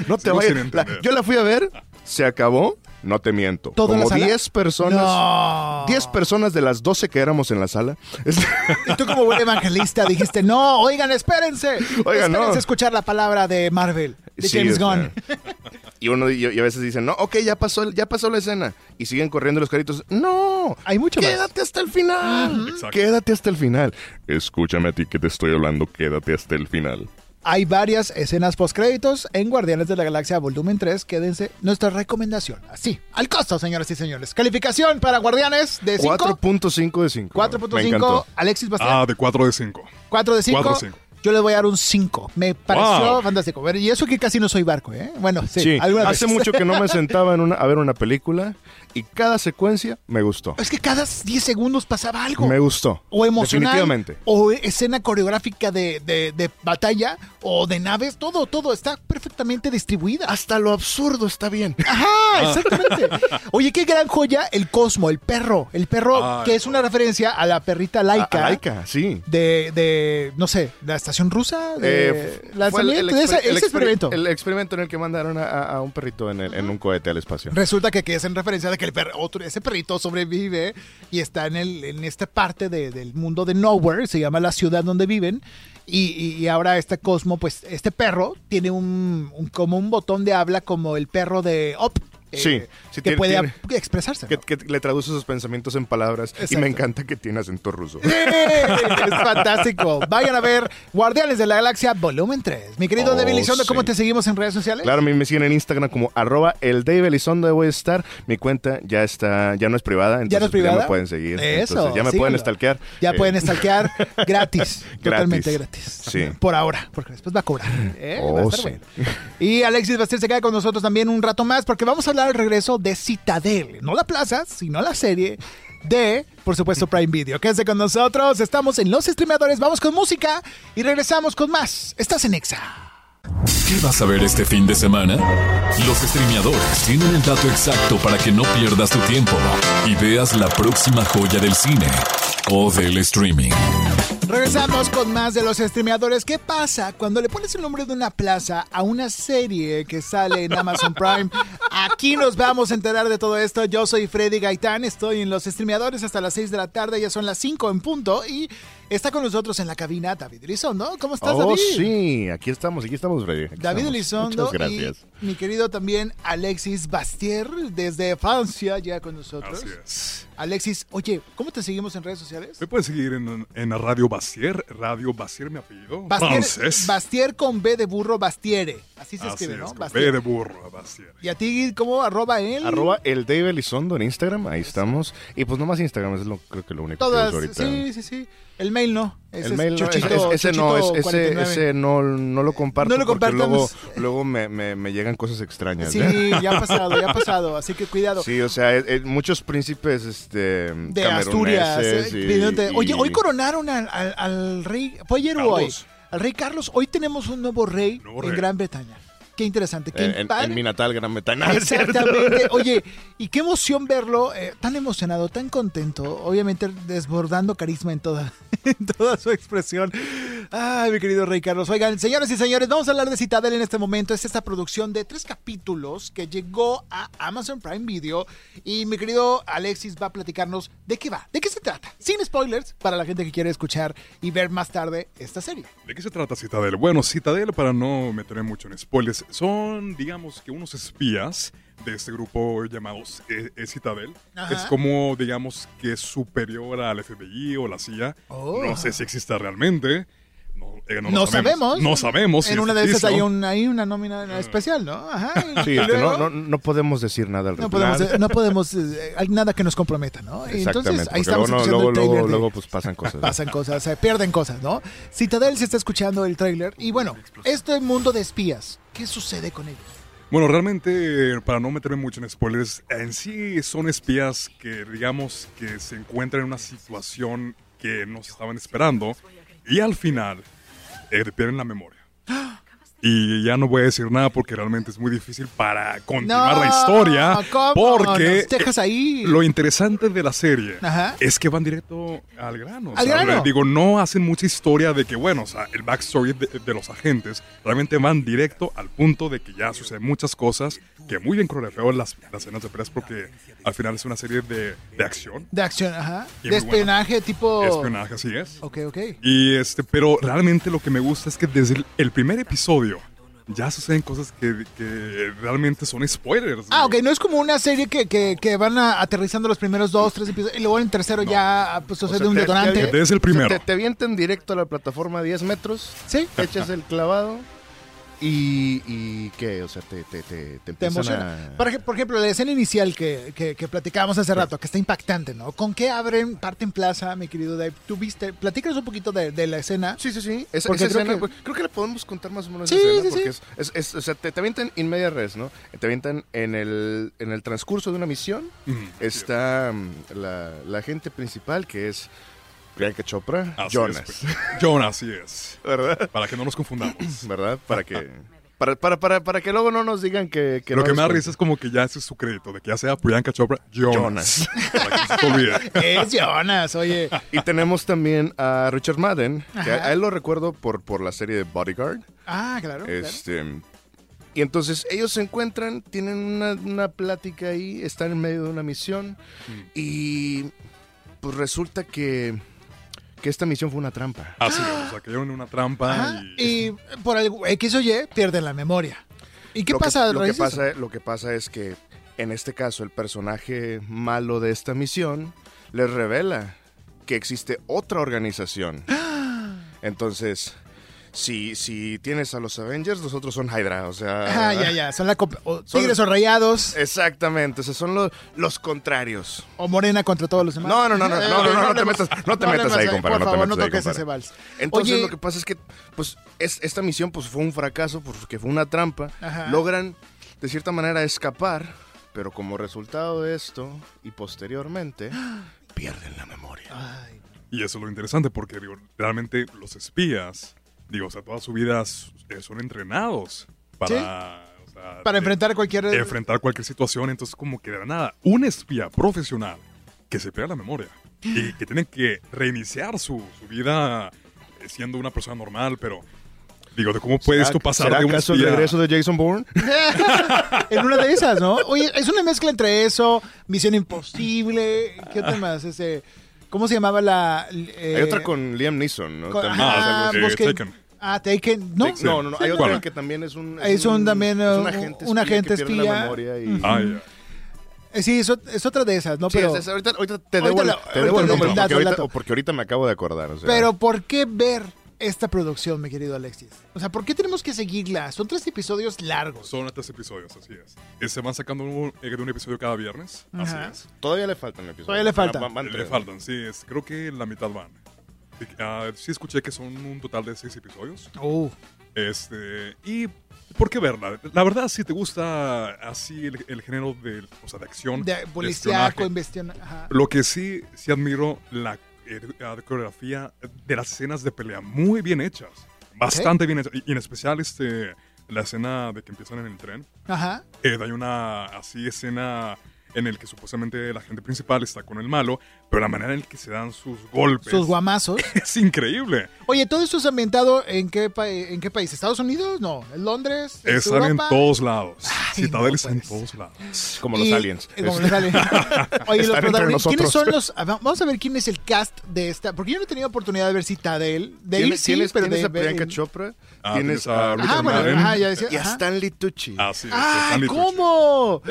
No te Sigo vayas. La- yo la fui a ver, se acabó no te miento, ¿Toda la como sala? 10 personas, No. 10 personas de las 12 que éramos en la sala. Y tú como buen evangelista dijiste, no, oigan, espérense. Oigan, espérense no. a escuchar la palabra de Marvel, de Sí, James Gunn. Y uno y, y a veces dicen, no, ok, ya pasó, ya pasó la escena. Y siguen corriendo los caritos. No, Hay mucho más. quédate hasta el final. Quédate hasta el final. Escúchame a ti que te estoy hablando, quédate hasta el final. Hay varias escenas postcréditos en Guardianes de la Galaxia Volumen 3. Quédense nuestra recomendación. Así, al costo, señoras y señores. Calificación para Guardianes de 5. 4.5 de 5. Me 4.5. encantó. Alexis Bastián. Ah, de 4 de 5. 4 de 5. 4 de 5. Yo le voy a dar un 5. Me pareció Wow. fantástico. Bueno, Y eso que casi no soy barco, ¿eh? Bueno, sí. Sí, hace veces. mucho que no me <laughs> sentaba en una, a ver una película y cada secuencia me gustó. Es que cada 10 segundos pasaba algo. Me gustó. o emocional, Definitivamente. o escena coreográfica de, de- de batalla, o de naves, todo, todo está perfectamente distribuida. Hasta lo absurdo está bien. Ajá, exactamente. <laughs> Oye, qué gran joya el Cosmo, el perro, el perro Ay, que es una referencia a la perrita laica. A- a Laika, sí. De, de, no sé, la estación rusa, de Eh, el, lanzamiento, de ese, exper- el ese exper- experimento. el experimento en el que mandaron a, un perrito en, el- en un cohete al espacio. Resulta que aquí es en referencia de que el otro, ese perrito sobrevive y está en, el, en esta parte de- del mundo de Nowhere, se llama la ciudad donde viven. Y, y- y ahora este Cosmo, pues este perro tiene un, un- como un botón de habla como el perro de Up. Eh, Sí, que tiene- puede tiene- expresarse. ¿no? Que, le traduce sus pensamientos en palabras y me encanta que tiene acento ruso. ¡Eh! Es fantástico. Vayan a ver Guardianes de la Galaxia Volumen 3. Mi querido Oh, David Lizondo, ¿cómo sí. te seguimos en redes sociales? Claro, a mí me siguen en Instagram como arroba el Dave Elizondo voy a estar. Mi cuenta ya está, ya no es privada, entonces ¿Ya no es pues, privada? me pueden seguir. Eso, Entonces, ya me síguelo. pueden stalkear. Ya Eh, pueden stalkear <laughs> gratis, totalmente gratis. Sí. Por ahora, porque después va a cobrar. ¿eh? Oh, va a estar sí. bueno. Y Alexis Bastier se queda con nosotros también un rato más porque vamos a hablar al regreso de Citadel. No la plaza, sino la serie de, por supuesto, Prime Video. Quédense con nosotros. Estamos en Los Streamadores. Vamos con música y regresamos con más. Estás en Exa. ¿Qué vas a ver este fin de semana? Los streameadores tienen el dato exacto para que no pierdas tu tiempo y veas la próxima joya del cine o del streaming. Regresamos con más de los streameadores. ¿Qué pasa cuando le pones el nombre de una plaza a una serie que sale en Amazon Prime? Aquí nos vamos a enterar de todo esto. Yo soy Freddy Gaitán, estoy en los streameadores hasta las 6 de la tarde, ya son las 5 en punto y está con nosotros en la cabina David Elizondo. ¿Cómo estás, Oh, David? sí, aquí estamos, aquí estamos, Freddy. Aquí David estamos. Elizondo Muchas gracias. y mi querido también Alexis Bastier desde Francia ya con nosotros. Así es. Alexis, oye, ¿cómo te seguimos en redes sociales? Me pueden seguir en, en Radio Bastier. Radio Bastier, mi apellido. Bastier, Francés. Bastier con B de burro, Bastiere. Así se Así escribe, es, ¿no? con Bastier. B de burro, Bastier. Y a ti, ¿cómo? Arroba él. Arroba el Dave Elizondo en Instagram, ahí estamos. Y pues nomás Instagram es lo, creo que lo único Todas. que uso ahorita. Sí, sí, sí. El mail no. Ese El es mail no, Chochito- ese, ese no, es- ese, 49. ese no, no lo comparto No lo porque luego, <laughs> luego me, me- me llegan cosas extrañas. Sí, ¿eh? ya ha pasado, ya ha <laughs> pasado. Así que cuidado. Sí, o sea, eh, eh, muchos príncipes este, de Asturias. eh, y- pidiéndote- Oye, y- hoy coronaron al, al- al rey. ¿Fue ayer o hoy? Carlos. Al rey Carlos. Hoy tenemos un nuevo rey Nuevo en rey. Gran Bretaña. Qué interesante. Qué en, en- padre. en mi natal Gran Bretaña. <laughs> Exactamente. Oye, y qué emoción verlo, eh, tan emocionado, tan contento, obviamente desbordando carisma en toda, <laughs> en toda su expresión. Ay, mi querido Rey Carlos. Oigan, señores y señores, vamos a hablar de Citadel en este momento. Es esta producción de tres capítulos que llegó a Amazon Prime Video. Y mi querido Alexis va a platicarnos de qué va, de qué se trata. Sin spoilers, para la gente que quiere escuchar y ver más tarde esta serie. ¿De qué se trata Citadel? Bueno, Citadel, para no meterme mucho en spoilers, son, digamos, que unos espías de este grupo llamados eh, Citadel. Ajá. Es como, digamos, que es superior al FBI o la CIA. Oh. No sé si existe realmente. No, eh, no No sabemos. No sabemos. En una de esas hay, un, hay una nómina especial, ¿no? Ajá. Sí, Y este, luego- no, no, no podemos decir nada al No respecto. podemos, eh, no podemos, eh, hay nada que nos comprometa, ¿no? Y Exactamente, Entonces, ahí estamos luego, no- escuchando luego, el luego, de- luego, pues <laughs> pasan cosas. ¿no? pasan cosas, se pierden cosas, ¿no? Citadel se está escuchando el tráiler y bueno, este mundo de espías, ¿qué sucede con ellos? Bueno, realmente, eh, para no meterme mucho en spoilers, en sí son espías que, digamos, que se encuentran en una situación que no se estaban esperando y al final eh, pierden la memoria. Y ya no voy a decir nada porque realmente es muy difícil para continuar No, la historia. ¿cómo? Porque Nos dejas ahí. lo interesante de la serie Ajá. es que van directo al grano. Al o sea, grano. Digo, no hacen mucha historia de que, bueno, o sea, el backstory de, de los agentes realmente van directo al punto de que ya suceden muchas cosas que muy bien coreografiadas las, las escenas de peleas porque al final es una serie de, de acción, De acción, ajá. Y De espionaje tipo... espionaje, así es. Ok, ok. Y este, pero realmente lo que me gusta es que desde el, el primer episodio ya suceden cosas que, que realmente son spoilers. Ah, digo. ok, no es como una serie que, que, que van a- aterrizando los primeros dos, tres episodios y luego en el tercero ya pues, sucede O sea, un te- detonante. te- Desde el primero. Te, te avientan directo a la plataforma 10 metros, Sí, echas el clavado y, y ¿qué? O sea, te, te, te, te te emociona. a... Por, ej- por ejemplo, la escena inicial que, que, que platicábamos hace rato, que está impactante, ¿no? ¿Con qué abren parte en plaza, mi querido Dave? ¿Tú viste? Platícanos un poquito de, de la escena. Sí, sí, sí. Esa, Porque esa creo escena, que- pues, creo que le podemos contar más o menos Sí, esa escena, sí, porque sí. Es, es- es- o sea, te, te avientan in media res, ¿no? Te avientan en el, en el transcurso de una misión. Está mm, la, la gente principal, que es Priyanka Chopra, así Jonas. Jonas, así es. ¿verdad? Para que no nos confundamos. ¿Verdad? Para que, <laughs> para, para, para, para que luego no nos digan que... que Lo no que me da risa es como que ya ese es su crédito, de que ya sea Priyanka Chopra, Jonas. Jonas. <laughs> Para que se. Es Jonas, oye. <laughs> Y tenemos también a Richard Madden, que a él lo recuerdo por, por la serie de Bodyguard. Ah, claro. claro. Este, y entonces ellos se encuentran, tienen una, una plática ahí, están en medio de una misión y pues resulta que, que esta misión fue una trampa. Así es, o sea, en una trampa Ajá, y... y por algo X o Y pierden la memoria. ¿Y qué lo pasa? Que, lo, que pasa, lo que pasa es que en este caso el personaje malo de esta misión les revela que existe otra organización. <gasps> Entonces, si, si tienes a los Avengers, los otros son Hydra, o sea... Ah, ya, ya. Son la o Son- tigres o rayados Exactamente, o sea, son los, los contrarios. o morena contra todos los demás. No, no, no, no, <laughs> Eh, no, no, no, no te metas- no te metas ahí, compadre, Por no te favor, metas no ahí, toques compadre. ese vals. Entonces Oye- lo que pasa es que pues es- esta misión pues fue un fracaso porque fue una trampa. Ajá. Logran de cierta manera escapar, pero como resultado de esto y posteriormente <gasps> pierden la memoria. Ay, Y eso es lo interesante porque digo, realmente los espías, digo, o sea, toda su vida eh, son entrenados para, o sea, para de- enfrentar cualquier... de enfrentar cualquier situación. Entonces, como que de la nada, un espía profesional que se pega la memoria y que tiene que reiniciar su, su vida eh, siendo una persona normal, pero digo, de cómo puede esto pasar ¿Será de un acaso el regreso de Jason Bourne? <laughs> en una de esas, ¿no? Oye, es una mezcla entre eso, Misión Imposible, ¿qué más? Ese, ¿Cómo se llamaba la...? eh, Hay otra con Liam Neeson, ¿no? con- También, ajá, o sea, algo así. que- Taken. Ah, Taken. No, No, no, no. Hay ¿Cuál? otra que también es un... Es un también, es un agente un espía agente que pierde la espía. memoria y-. Ah, sí, es, es otra de esas, ¿no? Sí, pero, es- es- ahorita, ahorita te debo, el, te debo nombre porque ahorita, dato. porque ahorita me acabo de acordar. o sea. pero ¿por qué ver esta producción, mi querido Alexis? O sea, ¿por qué tenemos que seguirla? Son tres episodios largos. Son tres episodios, así es. Eh, Se van sacando un, eh, de un episodio cada viernes, así Ajá. es. Todavía le faltan episodios. Todavía le faltan. Van- van Le faltan, sí, es, creo que la mitad van. Ah, sí escuché que son un total de seis episodios. Uh, Este, y ¿por qué verla? La verdad, si te gusta así el, el género de, o sea, de acción, de de policíaco, investigación. Lo que sí, sí admiro la, eh, la coreografía de las escenas de pelea, muy bien hechas, bastante bien hechas, y, y en especial este, la escena de que empiezan en el tren, Ajá. eh, hay una así escena en el que supuestamente la gente principal está con el malo, pero la manera en que se dan sus golpes Sus guamazos. <laughs> es increíble. Oye, ¿todo esto es ambientado en qué, pa- en qué país? ¿Estados Unidos? No. ¿En Londres? ¿En Están en Europa? todos lados. Ay, Citadeles no en todos lados. Como los Y- aliens. como los <laughs> aliens. Oye, los protagonistas, ¿quiénes nosotros. son los...? ah, Vamos a ver quién es el cast de esta... Porque yo no he tenido oportunidad de ver Citadel. De ir ¿Tienes, sí, tienes, pero tienes de a Priyanka Chopra, Ah, tienes tienes a a Richard Ajá, bueno, ajá, ya decía. y a. Stanley Tucci. ¡Ah, Stanley Tucci. cómo!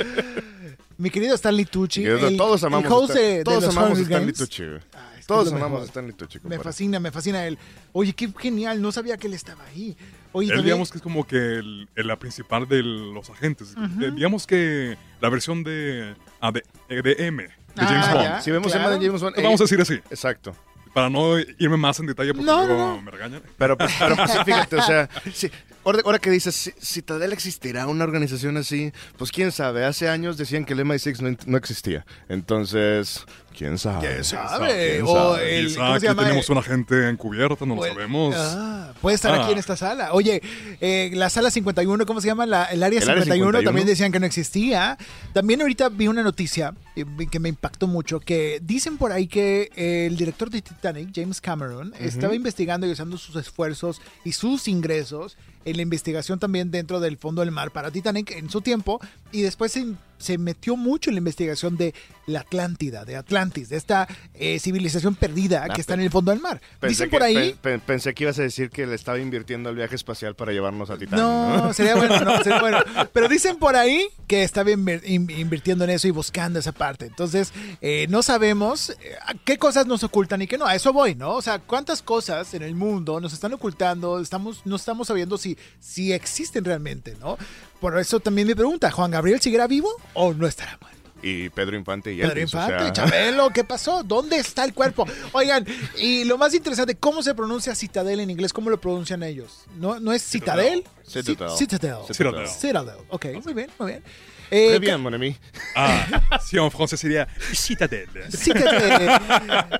Mi querido Stanley Tucci. Que el- todos el amamos, host a, de- Stan- de todos los amamos a Stanley. Tucci. Ah, es que Todos amamos mejor. a Stanley Tucci. Me compadre. fascina, me fascina él. Oye, qué genial, no sabía que él estaba ahí. Oye, Él también- digamos que es como que el- el- la principal de los agentes. Eh, digamos que la versión de, ah, de, de M, de Ah, James Bond. ya. Si vemos Claro. a James Bond, Vamos a eh, decir así, Exacto. para no irme más en detalle porque No, luego no, me regañan. Pero, pues, pero pues, fíjate, o sea, sí, <laughs> ahora, ahora que dices, "Si- Citadel existirá una organización así, pues quién sabe. Hace años decían que el MI6 no, no existía. Entonces, quién sabe. ¿Quién sabe? ¿Quién O sabe? el- Quizá ¿cómo se aquí llama? tenemos una gente encubierta, no lo Puede- sabemos. Ah, puede estar Ah. aquí en esta sala. Oye, eh, la sala 51, ¿cómo se llama? La- el área El área 51, 51. también decían que no existía. También ahorita vi una noticia eh, que me impactó mucho, que dicen por ahí que eh, el director de Titanic, James Cameron, estaba investigando y usando sus esfuerzos y sus ingresos en la investigación también dentro del fondo del mar. Para Titanic en su tiempo y después se, se metió mucho en la investigación de la Atlántida, de Atlantis, de esta eh, civilización perdida Ah, que está en el fondo del mar. Pensé Dicen que, por ahí... pe- pe- pensé que ibas a decir que le estaba invirtiendo el viaje espacial para llevarnos a Titán. No, ¿no? <laughs> sería bueno, no, sería bueno. <laughs> Pero dicen por ahí que estaba invirtiendo en eso y buscando esa parte. Entonces, eh, no sabemos eh, qué cosas nos ocultan y qué no. A eso voy, ¿no? O sea, cuántas cosas en el mundo nos están ocultando, estamos, no estamos sabiendo si, si existen realmente, ¿no? Por eso también mi pregunta, ¿Juan Gabriel seguirá vivo o no estará muerto? Y Pedro Infante y Pedro Elvis, o Infante, sea, Chabelo, <laughs> ¿qué pasó? ¿Dónde está el cuerpo? Oigan, y lo más interesante, ¿cómo se pronuncia Citadel en inglés? ¿Cómo lo pronuncian ellos? ¿No, no es Citadel? Citadel. Ci- Citadel. Citadel. Citadel. Ok, muy bien, muy bien. Eh, Très bien, mon ami. Ah, si en francés sería Citadel. Citadel.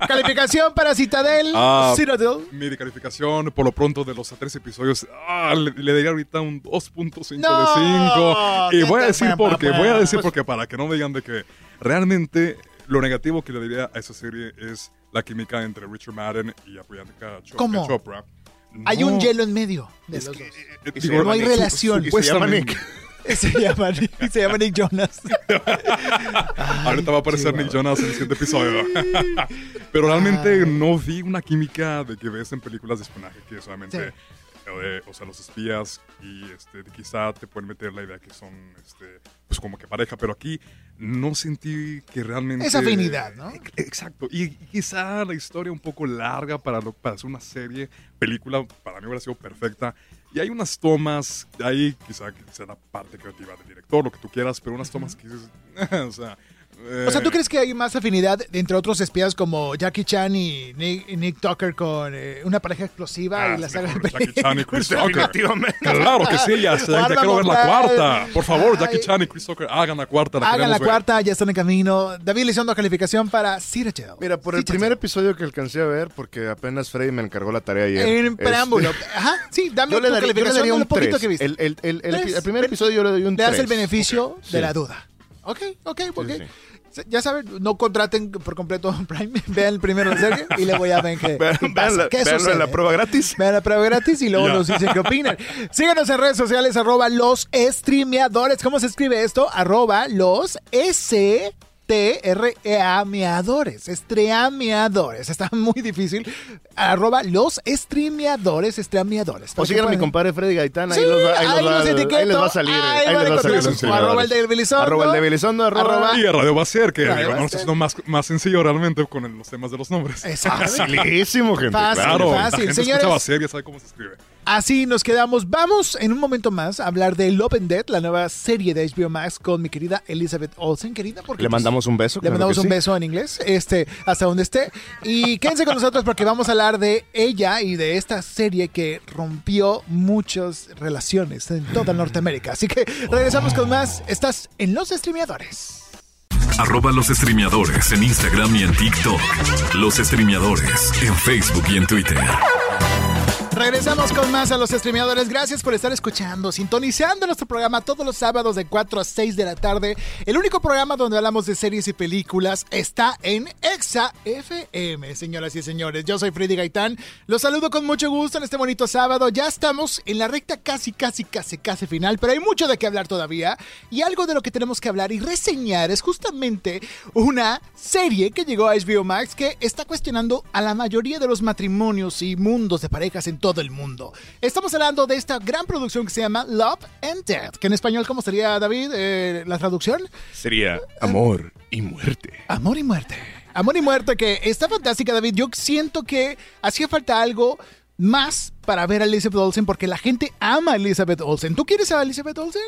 Calificación para Citadel. Ah, Citadel. Mi calificación, por lo pronto, de los tres episodios, ah, le, le daría ahorita un 2.5 No, de 5. Y ¿qué voy a decir por qué, voy a decir pues- por qué, para que no me digan de que realmente lo negativo que le diría a esa serie es la química entre Richard Madden y a Priyanka Cho- ¿Cómo? Chopra. Hay No, un hielo en medio de es los que, dos. eh, Y digo, no hay relación. Se Supuestamente. Nick. Se llama, Nick- se llama Nick Jonas. <laughs> Ahorita va a aparecer Nick Jonas en el siguiente episodio. <laughs> Pero realmente no vi una química de que ves en películas de espionaje que solamente, Sí. eh, o sea, los espías y este, quizá te pueden meter la idea que son, este, pues como que pareja, pero aquí no sentí que realmente... Esa afinidad, ¿no? Ex- Exacto. Y, y quizá la historia un poco larga para, lo, para hacer una serie, película, para mí hubiera sido perfecta. Y hay unas tomas, ahí quizá que sea la parte creativa del director, lo que tú quieras, pero unas tomas que dices, <laughs> o sea... O sea, ¿tú crees que hay más afinidad entre otros espías como Jackie Chan y Nick, y Nick Tucker con eh, una pareja explosiva Ah, y la saga de Jackie Chan y Chris Tucker. Claro que sí, ya, sé, ya Guarda quiero ver la cuarta. Por favor, Jackie. Chan y Chris Tucker, hagan la cuarta. La Hagan la ver. cuarta, ya están en camino. David Lizondo, calificación para Citadel. Mira, por el primer episodio que alcancé a ver, porque apenas Freddy me encargó la tarea ayer. En este, preámbulo. <laughs> Ajá, sí, dame Yo le tu daría, yo le calificación daría un poquito 3. que viste. El, el, el, el, Tres. el primer episodio yo le doy un Le das 3. el beneficio de sí. la duda. Ok, ok, ok. Sí, sí. Ya saben, no contraten por completo Prime. <laughs> Vean el primero la serie y luego ya ven qué, Vean- qué veanlo en sucede. la prueba gratis. Vean la prueba gratis y luego nos dicen qué opinan. <laughs> Síganos en redes sociales, arroba los streameadores. ¿Cómo se escribe esto? Arroba los S. T-R-E-A-meadores, estreameadores. Está muy difícil. Arroba los streameadores, estreameadores. O síganme, mi compadre Freddy Gaitán. Ahí, Sí, los va, ahí, los ahí va, los etiqueto. ahí les va a salir. Ahí Ahí, van a les va a salir. encontrar los su- arroba el de Belizondo. Arroba el de Belizondo. Arroba. Arroba- Y a Radio va a ser, que Radio digo, va a no ser. sé, más, más sencillo realmente con el- los temas de los nombres. Exactamente. Facilísimo, gente. Fácil. Claro, fácil. la gente Señores. escucha Baser, ya sabe cómo se escribe. Así nos quedamos. Vamos en un momento más a hablar de Love and Dead, la nueva serie de HBO Max con mi querida Elizabeth Olsen, querida. Porque Le pues, mandamos un beso. Le claro mandamos un sí. beso en inglés, este, hasta donde esté. Y <laughs> quédense con nosotros porque vamos a hablar de ella y de esta serie que rompió muchas relaciones en toda Norteamérica. Así que regresamos con más. Estás en los streameadores. Arroba los streameadores en Instagram y en TikTok. Los streameadores en Facebook y en Twitter. Regresamos con más a los streameadores. Gracias por estar escuchando, sintonizando nuestro programa todos los sábados de 4 a 6 de la tarde. El único programa donde hablamos de series y películas está en Exa FM, señoras y señores. Yo soy Freddy Gaitán. Los saludo con mucho gusto en este bonito sábado. Ya estamos en la recta casi, casi, casi, casi final, pero hay mucho de qué hablar todavía. Y algo de lo que tenemos que hablar y reseñar es justamente una serie que llegó a HBO Max que está cuestionando a la mayoría de los matrimonios y mundos de parejas en todo el mundo. Estamos hablando de esta gran producción que se llama Love and Death, que en español, ¿cómo sería, David, eh, la traducción? Sería amor y muerte. Amor y muerte. Amor y muerte, que está fantástica, David. Yo siento que hacía falta algo más para ver a Elizabeth Olsen, porque la gente ama a Elizabeth Olsen. ¿Tú quieres a Elizabeth Olsen?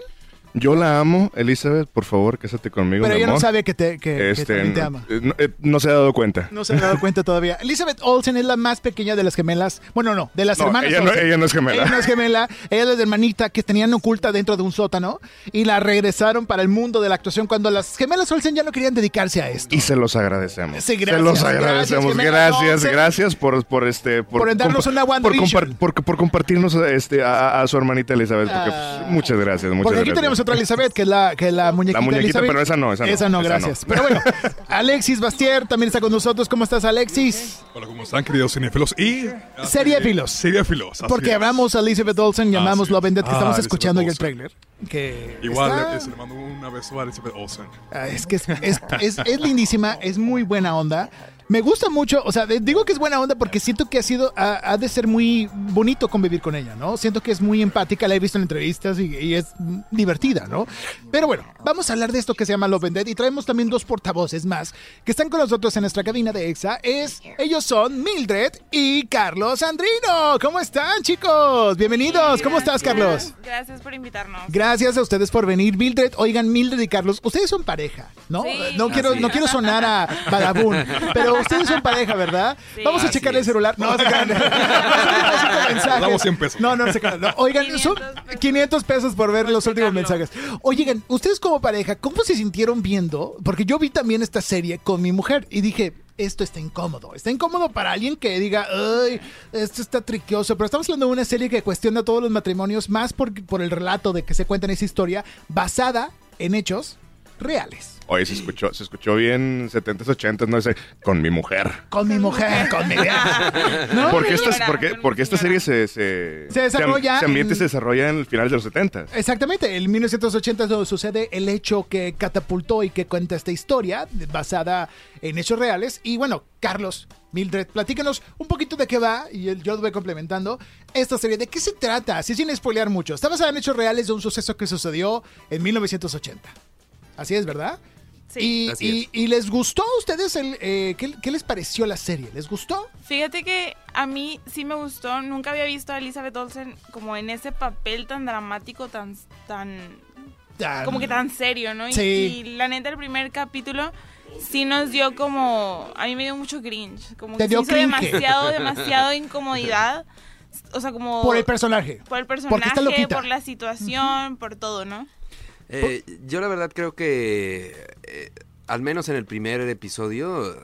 Yo la amo, Elizabeth, por favor, cásate conmigo, Pero mi ella no sabe que, te, que, que Este, también te ama. eh, no, no se ha dado cuenta. No se ha dado cuenta todavía. <laughs> Elizabeth Olsen es la más pequeña de las gemelas. Bueno, no, de las No, hermanas. ella no- Olsen. ella no es gemela. Ella no es gemela. Ella es la hermanita que tenían oculta dentro de un sótano y la regresaron para el mundo de la actuación cuando las gemelas Olsen ya no querían dedicarse a esto. Y se los agradecemos. Sí, gracias, se los agradecemos. Gracias, gracias por, por este. Por darnos una por, WandaVision. compar- por, por compartirnos este, a, a su hermanita Elizabeth. Porque, Ah. pues, muchas gracias, muchas Porque aquí gracias. tenemos otra Elizabeth, que es la, que la muñequita. La muñequita, Elizabeth. pero esa no, esa no, Esa no, esa gracias. no. Pero bueno, <laughs> Alexis Bastier también está con nosotros. ¿Cómo estás, Alexis? Hola, ¿cómo están, queridos cinéfilos? Y... Seriéfilos. Seriéfilos. Porque hablamos a Elizabeth Olsen, llamamos Love and Death, que Ah, estamos Elizabeth escuchando en el trailer. Que Igual, está- le, se le mando un beso a Elizabeth Olsen. Ah, Es que es, es, es- es lindísima, es muy buena onda. Me gusta mucho, o sea, digo que es buena onda porque siento que ha sido, ha, ha de ser muy bonito convivir con ella, ¿no? Siento que es muy empática, la he visto en entrevistas y, y es divertida, ¿no? Pero bueno, vamos a hablar de esto que se llama Love and Dead y traemos también dos portavoces más que están con nosotros en nuestra cabina de EXA. Es, ellos son Mildred y Carlos Andrino. ¿Cómo están, chicos? Bienvenidos. ¿Cómo estás, Carlos? Gracias por invitarnos. Gracias a ustedes por venir, Mildred. Oigan, Mildred y Carlos, ustedes son pareja, ¿no? Sí. no quiero, Así no quiero sonar a vagabundo, pero ustedes son pareja, ¿verdad? Sí. Vamos a Así checar el celular. No, se crean. <laughs> Damos 100 pesos. No, no se crean. No, Oigan, son 500 pesos. 500 pesos por ver los últimos checarlo. mensajes. Oigan, ustedes como pareja, ¿cómo se sintieron viendo? Porque yo vi también esta serie con mi mujer y dije, esto está incómodo. Está incómodo para alguien que diga, ay, esto está triquioso. Pero estamos hablando de una serie que cuestiona todos los matrimonios, más por, por el relato de que se cuenta en esa historia, basada en hechos reales. Oye, se escuchó, se escuchó bien 70s, 80s, no sé, con mi mujer. Con mi mujer, con mi <laughs> ¿No? Porque esta, señora, porque, porque esta serie se, se, Se desarrolla Se, ambiente en- se desarrolla en el final de los 70 Exactamente, en 1980 es donde sucede el hecho que catapultó y que cuenta esta historia basada en hechos reales. Y bueno, Carlos, Mildred, platícanos un poquito de qué va y el- yo lo voy complementando. Esta serie, ¿de qué se trata? Así sin spoilear mucho. Está basada en hechos reales de un suceso que sucedió en 1980. Así es, ¿verdad? Sí. Y, Así y- es. y les gustó a ustedes el, eh, ¿qué, qué les pareció la serie? ¿Les gustó? Fíjate que a mí sí me gustó. Nunca había visto a Elizabeth Olsen como en ese papel tan dramático, tan, tan, Tan- como que tan serio, ¿no? Y, Sí. y la neta, el primer capítulo sí nos dio como, a mí me dio mucho cringe, como Te que dio hizo cringe. demasiado, <laughs> demasiado incomodidad. O sea, como Por el personaje. por el personaje, por la situación, por todo, ¿no? Eh, yo la verdad creo que, eh, al menos en el primer episodio,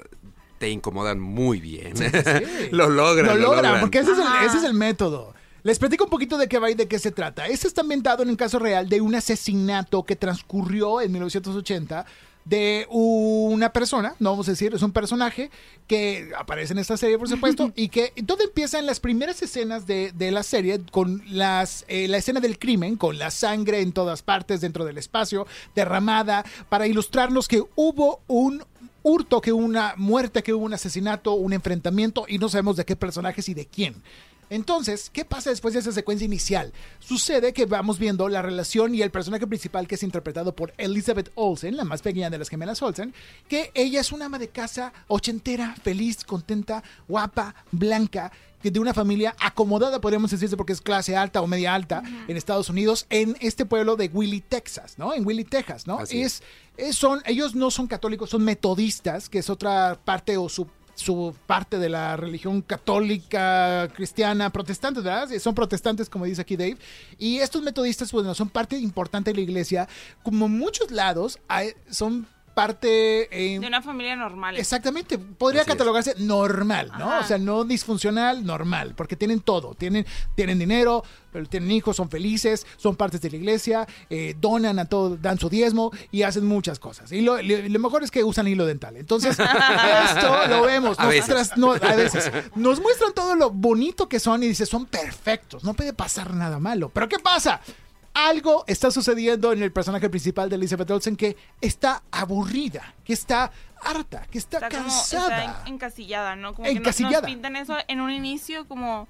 te incomodan muy bien. <laughs> lo logran. Lo Lo, logran, logran. porque ese es, el, Ajá. ese es el método. Les platico un poquito de qué va y de qué se trata. Este está ambientado en un caso real de un asesinato que transcurrió en 1980 de una persona, no vamos a decir, es un personaje que aparece en esta serie, por supuesto, y que todo empieza en las primeras escenas de, de la serie con las, eh, la escena del crimen, con la sangre en todas partes dentro del espacio, derramada, para ilustrarnos que hubo un hurto, que hubo una muerte, que hubo un asesinato, un enfrentamiento y no sabemos de qué personajes y de quién. Entonces, ¿qué pasa después de esa secuencia inicial? Sucede que vamos viendo la relación y el personaje principal que es interpretado por Elizabeth Olsen, la más pequeña de las gemelas Olsen, que ella es una ama de casa ochentera, feliz, contenta, guapa, blanca, que de una familia acomodada, podríamos decirse, porque es clase alta o media alta en Estados Unidos, en este pueblo de Willie, Texas, ¿no? En Willie, Texas, ¿no? Así es, es- son, ellos no son católicos, son metodistas, que es otra parte o su su parte de la religión católica, cristiana, protestante, ¿verdad? Son protestantes, como dice aquí Dave. Y estos metodistas, bueno, son parte importante de la iglesia. Como muchos lados, hay- son parte... eh, De una familia normal. Exactamente, podría Así es. catalogarse normal, ¿no? Ajá. O sea, no disfuncional, normal, porque tienen todo, tienen, tienen dinero, tienen hijos, son felices, son partes de la iglesia, eh, donan a todo, dan su diezmo y hacen muchas cosas. Y lo, lo- lo mejor es que usan hilo dental. Entonces, <laughs> esto lo vemos. A nos veces. tras- no, a veces. Nos muestran todo lo bonito que son y dices, son perfectos, no puede pasar nada malo. Pero ¿qué pasa? Algo está sucediendo en el personaje principal de Elizabeth Olsen que está aburrida, que está harta, que está, está como cansada. está en- encasillada, ¿no? Como que no- Encasillada. nos pintan eso en un inicio como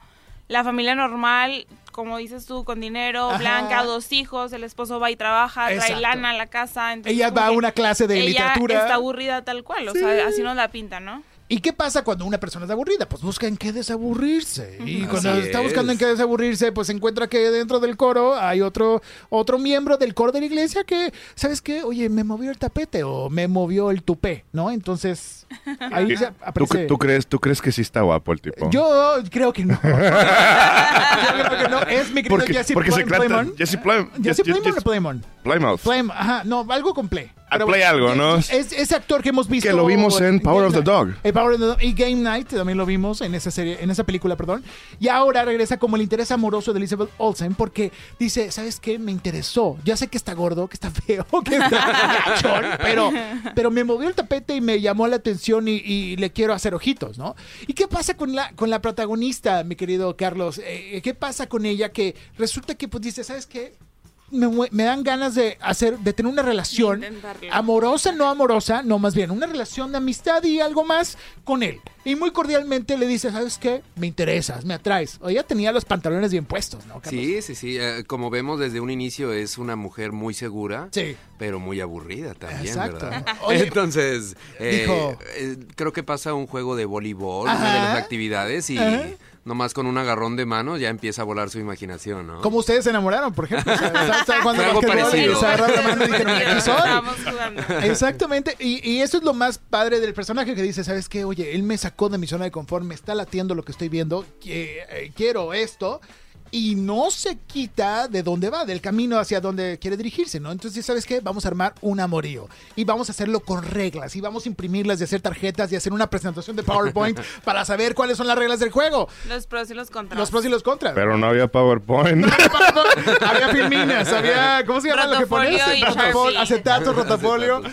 la familia normal, como dices tú, con dinero, Ajá. blanca, dos hijos, el esposo va y trabaja, Exacto. trae lana a la casa. entonces Ella va a que una clase de ella literatura. está aburrida tal cual, o sea, así nos la pintan, ¿no? ¿Y qué pasa cuando una persona es aburrida? Pues busca en qué desaburrirse. Y Así cuando está buscando en qué desaburrirse, pues encuentra que dentro del coro hay otro, otro miembro del coro de la iglesia que, ¿sabes qué? Oye, me movió el tapete o me movió el tupé, ¿no? Entonces, ahí se ¿Tú, aparece... tú crees, ¿Tú crees que sí está guapo el tipo? Yo creo que no. <laughs> Yo creo que no. Es mi querido porque, Jesse porque se Plymon. Jesse Plym. ¿Jesse Plymon o Plymon? Plymouth. Plym, ajá, no, algo con play. Ah, play algo, ¿no? Es ese actor que hemos visto. Que lo vimos en Power of the Dog. El Power of the Dog. Y Game Night también lo vimos en esa serie, en esa película, perdón. Y ahora regresa como el interés amoroso de Elizabeth Olsen porque dice, ¿sabes qué? Me interesó. Ya sé que está gordo, que está feo, <laughs> que está gachón, pero, pero me movió el tapete y me llamó la atención y, y le quiero hacer ojitos, ¿no? ¿Y qué pasa con la, con la protagonista, mi querido Carlos? Eh, ¿Qué pasa con ella que resulta que pues dice, ¿sabes qué? Me, mue- me dan ganas de hacer, de tener una relación amorosa, no amorosa, no más bien, una relación de amistad y algo más con él. Y muy cordialmente le dice, ¿sabes qué? Me interesas, me atraes. O ella tenía los pantalones bien puestos, ¿no? Carlos? Sí, sí, sí. eh, como vemos desde un inicio es una mujer muy segura, Sí. pero muy aburrida también, Exacto. ¿verdad? <laughs> Oye, Entonces, eh, dijo- eh, creo que pasa un juego de voleibol, Ajá. una de las actividades, y Ajá. Nomás con un agarrón de mano ya empieza a volar su imaginación, ¿no? ¿Cómo ustedes se enamoraron, por ejemplo? O sea, <laughs> ¿sabes- sabes cuando Fue algo basquetbol y parecido. se agarraron la mano y dijeron, aquí soy? Estábamos jugando. Exactamente, y, y eso es lo más padre del personaje que dice, ¿sabes qué? Oye, él me sacó de mi zona de confort, me está latiendo lo que estoy viendo, que, eh, quiero esto, y no se quita de dónde va, del camino hacia donde quiere dirigirse, ¿no? Entonces, ¿sabes qué? Vamos a armar un amorío, y vamos a hacerlo con reglas, y vamos a imprimirlas, y hacer tarjetas, y hacer una presentación de PowerPoint <laughs> para saber cuáles son las reglas del juego, Los pros y los contras. los pros y los contras. Pero no había PowerPoint. había <laughs> filminas, había, ¿cómo se llama lo que pones? Rotafol- acetato, rotafolio. <laughs>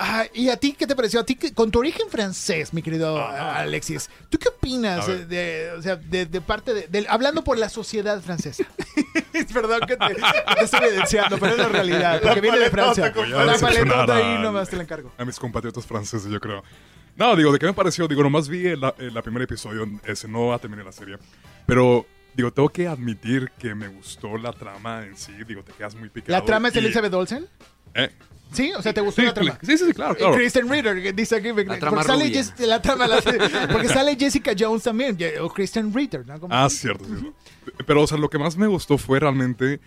Ah, ¿Y a ti qué te pareció? A ti, con tu origen francés, mi querido ah, Alexis, ¿tú qué opinas de, o sea, de, de parte de, hablando por la sociedad francesa? <laughs> Perdón que te, te estoy evidenciando, pero es la realidad, porque viene de Francia. La paletota ahí nomás te la encargo. a mis compatriotas franceses, yo creo. No, digo, ¿de qué me pareció? Digo, nomás vi el, el- la primer episodio, ese no terminé la serie. Pero, digo, tengo que admitir que me gustó la trama en sí. Digo, te quedas muy picado. ¿La trama es y- Elizabeth Olsen? ¿Eh? ¿Sí? O sea, ¿te gustó Sí, la trama? sí, sí, sí, claro, claro. Kristen Ritter, que dice aquí, trama sale, la trama, la- <laughs> porque sale Jessica Jones también, o Kristen Ritter, ¿no? Como- Ah, cierto, cierto. Pero, o sea, lo que más me gustó fue realmente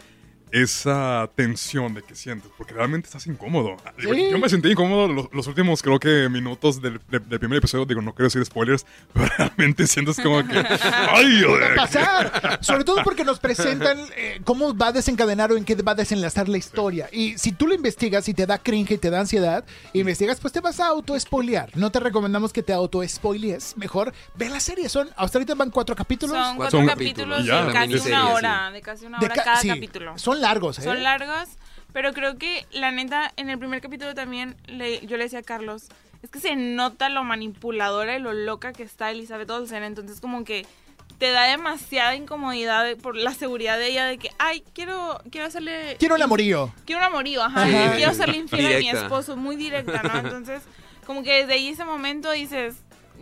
esa tensión de que sientes, porque realmente estás incómodo. Sí. Yo me sentí incómodo los, los últimos, creo que, minutos del, de- del primer episodio. Digo, no quiero decir spoilers, <laughs> pero realmente sientes como que... ¡Ay, va a pasar. Sobre todo porque nos presentan eh, cómo va a desencadenar o en qué va a desenlazar la historia. Y si tú lo investigas y te da cringe y te da ansiedad, investigas, pues te vas a auto-spoilear. No te recomendamos que te auto-spoilees. Mejor ve la serie. Son, hasta ahorita van cuatro capítulos. Son cuatro Son capítulos capítulos, ya, de casi una sí. hora. De casi una hora ca- cada sí, capítulo. Son largos, ¿eh? Son largos, pero creo que la neta, en el primer capítulo también le- yo le decía a Carlos, es que se nota lo manipuladora y lo loca que está Elizabeth Olsen, entonces como que te da demasiada incomodidad de- por la seguridad de ella de que, ay, quiero, quiero hacerle... Quiero el amorío. Quiero un amorío, ajá, Ajá. quiero hacerle infiel a mi esposo, muy directa, ¿no? Entonces, como que desde ahí ese momento dices,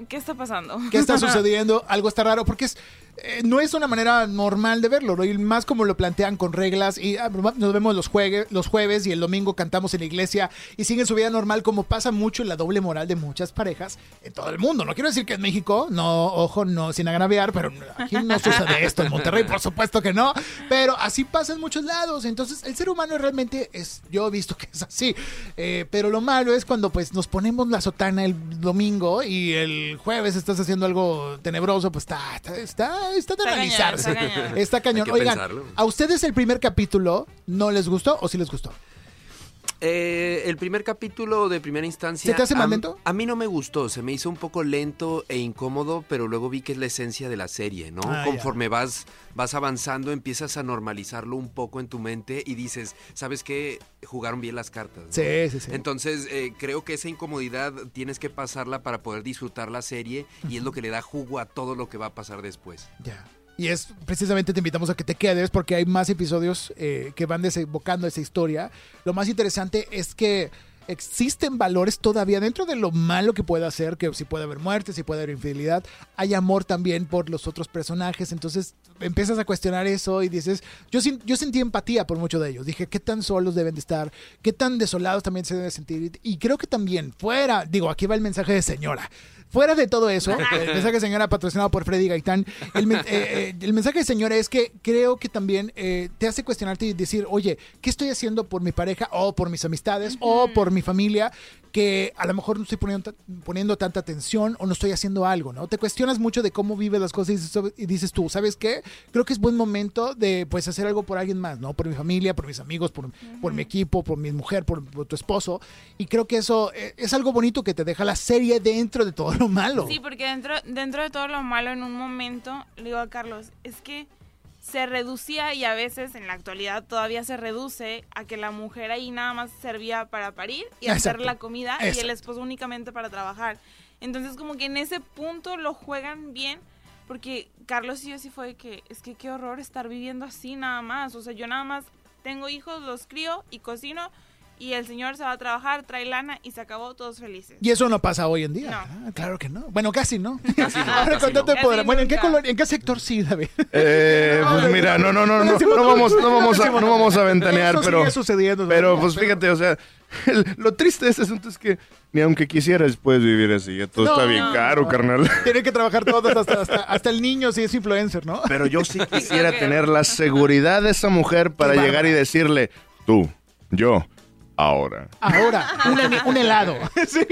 ¿qué está pasando? ¿Qué está <laughs> sucediendo? Algo está raro porque es eh, no es una manera normal de verlo, ¿no? Y más como lo plantean con reglas y ah, nos vemos los, juegue- los jueves y el domingo cantamos en la iglesia y siguen su vida normal como pasa mucho en la doble moral de muchas parejas en todo el mundo. No quiero decir que en México, no, ojo, no sin agraviar, pero aquí no sucede <laughs> esto. En Monterrey, por supuesto que no, pero así pasa en muchos lados. Entonces, el ser humano realmente es, yo he visto que es así. Eh, pero lo malo es cuando pues nos ponemos la sotana el domingo y el jueves estás haciendo algo tenebroso, pues está, está, está, está de Está analizarse. cañón, está cañón. Oigan, pensarlo. ¿a ustedes el primer capítulo no les gustó o sí les gustó? Eh, el primer capítulo de primera instancia. ¿Se te hace más a- lento? A mí no me gustó, se me hizo un poco lento e incómodo, pero luego vi que es la esencia de la serie, ¿no? Ah, ya. Conforme vas, vas avanzando, empiezas a normalizarlo un poco en tu mente y dices, ¿sabes qué? Jugaron bien las cartas. ¿no? Sí, sí, sí. Entonces, eh, creo que esa incomodidad tienes que pasarla para poder disfrutar la serie y es lo que le da jugo a todo lo que va a pasar después. Ya. Y es precisamente te invitamos a que te quedes porque hay más episodios eh, que van desembocando esa historia. Lo más interesante es que existen valores todavía dentro de lo malo que pueda hacer, que si puede haber muerte, si puede haber infidelidad, hay amor también por los otros personajes, entonces empiezas a cuestionar eso y dices, yo, yo sentí empatía por muchos de ellos, dije, ¿qué tan solos deben de estar? ¿Qué tan desolados también se deben sentir? Y creo que también, fuera, digo, aquí va el mensaje de señora. Fuera de todo eso, el mensaje de señora patrocinado por Freddy Gaitán, el, eh, eh, el mensaje de señora es que creo que también eh, te hace cuestionarte y decir, oye, ¿qué estoy haciendo por mi pareja o por mis amistades o por mi familia? Que a lo mejor no estoy poniendo, poniendo tanta atención o no estoy haciendo algo, ¿no? Te cuestionas mucho de cómo vives las cosas y dices, y dices tú, ¿sabes qué? Creo que es buen momento de pues hacer algo por alguien más, ¿no? Por mi familia, por mis amigos, por, por mi equipo, por mi mujer, por, por tu esposo. Y creo que eso eh, es algo bonito que te deja la serie dentro de todo lo malo. Sí, porque dentro, dentro de todo lo malo, en un momento, le digo a Carlos, es que se reducía y a veces en la actualidad todavía se reduce a que la mujer ahí nada más servía para parir y hacer la comida y el esposo únicamente para trabajar. Entonces como que en ese punto lo juegan bien porque Carlos y yo sí fue que es que qué horror estar viviendo así nada más. O sea, yo nada más tengo hijos, los crío y cocino y el señor se va a trabajar, trae lana y se acabó todos felices. Y eso no pasa hoy en día. No. Ah, Claro que no. Bueno, casi no. <laughs> Casi no, Ahora casi no. poder. Casi Bueno, ¿en qué, color, ¿en qué sector sí, David? <laughs> Eh, pues <laughs> mira, no, no, no, no, no vamos, no vamos a, no vamos a ventanear, Eso pero, sigue sucediendo. ¿no? pero pues fíjate, o sea, el- lo triste de este asunto es que ni aunque quisieras puedes vivir así, ya todo No, está bien no, caro, no. carnal. Tienen que trabajar todos, hasta, hasta, hasta el niño si es influencer, ¿no? Pero yo sí quisiera tener la seguridad de esa mujer para llegar y decirle, tú, yo, ahora. Ahora, un, hel- un helado. <laughs> Sí.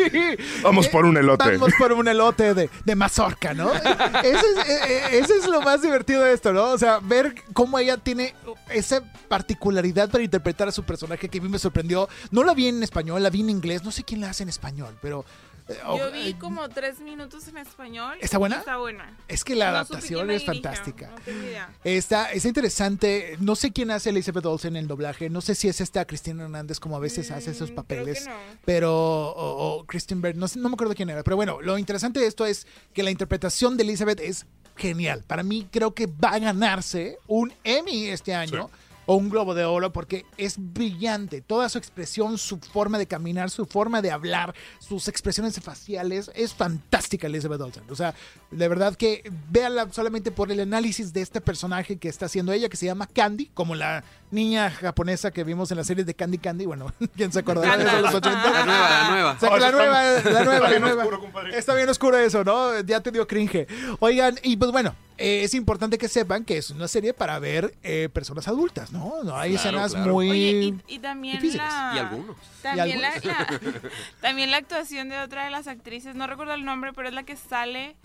Vamos por un elote. Vamos por un elote de, de mazorca, ¿no? Eso es, eh, eh, eso es lo más divertido de esto, ¿no? O sea, ver cómo ella tiene esa particularidad para interpretar a su personaje que a mí me sorprendió. No la vi en español, la vi en inglés. No sé quién la hace en español, pero... eh, Yo oh, vi eh, como tres minutos en español. ¿Está buena? Está buena. Es que la No adaptación es fantástica. No tengo idea. Está, está interesante. No sé quién hace Elizabeth Olsen en el doblaje. No sé si es esta Cristina Hernández como a veces hace esos Mm, papeles. creo que no. Pero, o, o Kristen no, sé- no me acuerdo quién era. Pero bueno, lo interesante de esto es que la interpretación de Elizabeth es genial. Para mí creo que va a ganarse un Emmy este año. O un globo de oro porque es brillante. Toda su expresión, su forma de caminar, su forma de hablar, sus expresiones faciales. Es fantástica Elizabeth Olsen. O sea, de verdad que véanla solamente por el análisis de este personaje que está haciendo ella, que se llama Candy, como la niña japonesa que vimos en la serie de Candy Candy. Bueno, <laughs> ¿quién se acordará de eso los 80? La nueva, la nueva. O sea, que la nueva, la nueva, la bien nueva. oscuro, compadre. Está bien oscuro eso, ¿no? Ya te dio cringe. Oigan, y pues bueno, eh, es importante que sepan que es una serie para ver eh, personas adultas, ¿no? No hay Claro, escenas claro. muy... Oye, y, y también difíciles. la... Y algunos. También, Y la, la- <laughs> también la actuación de otra de las actrices, no recuerdo el nombre, pero es la que sale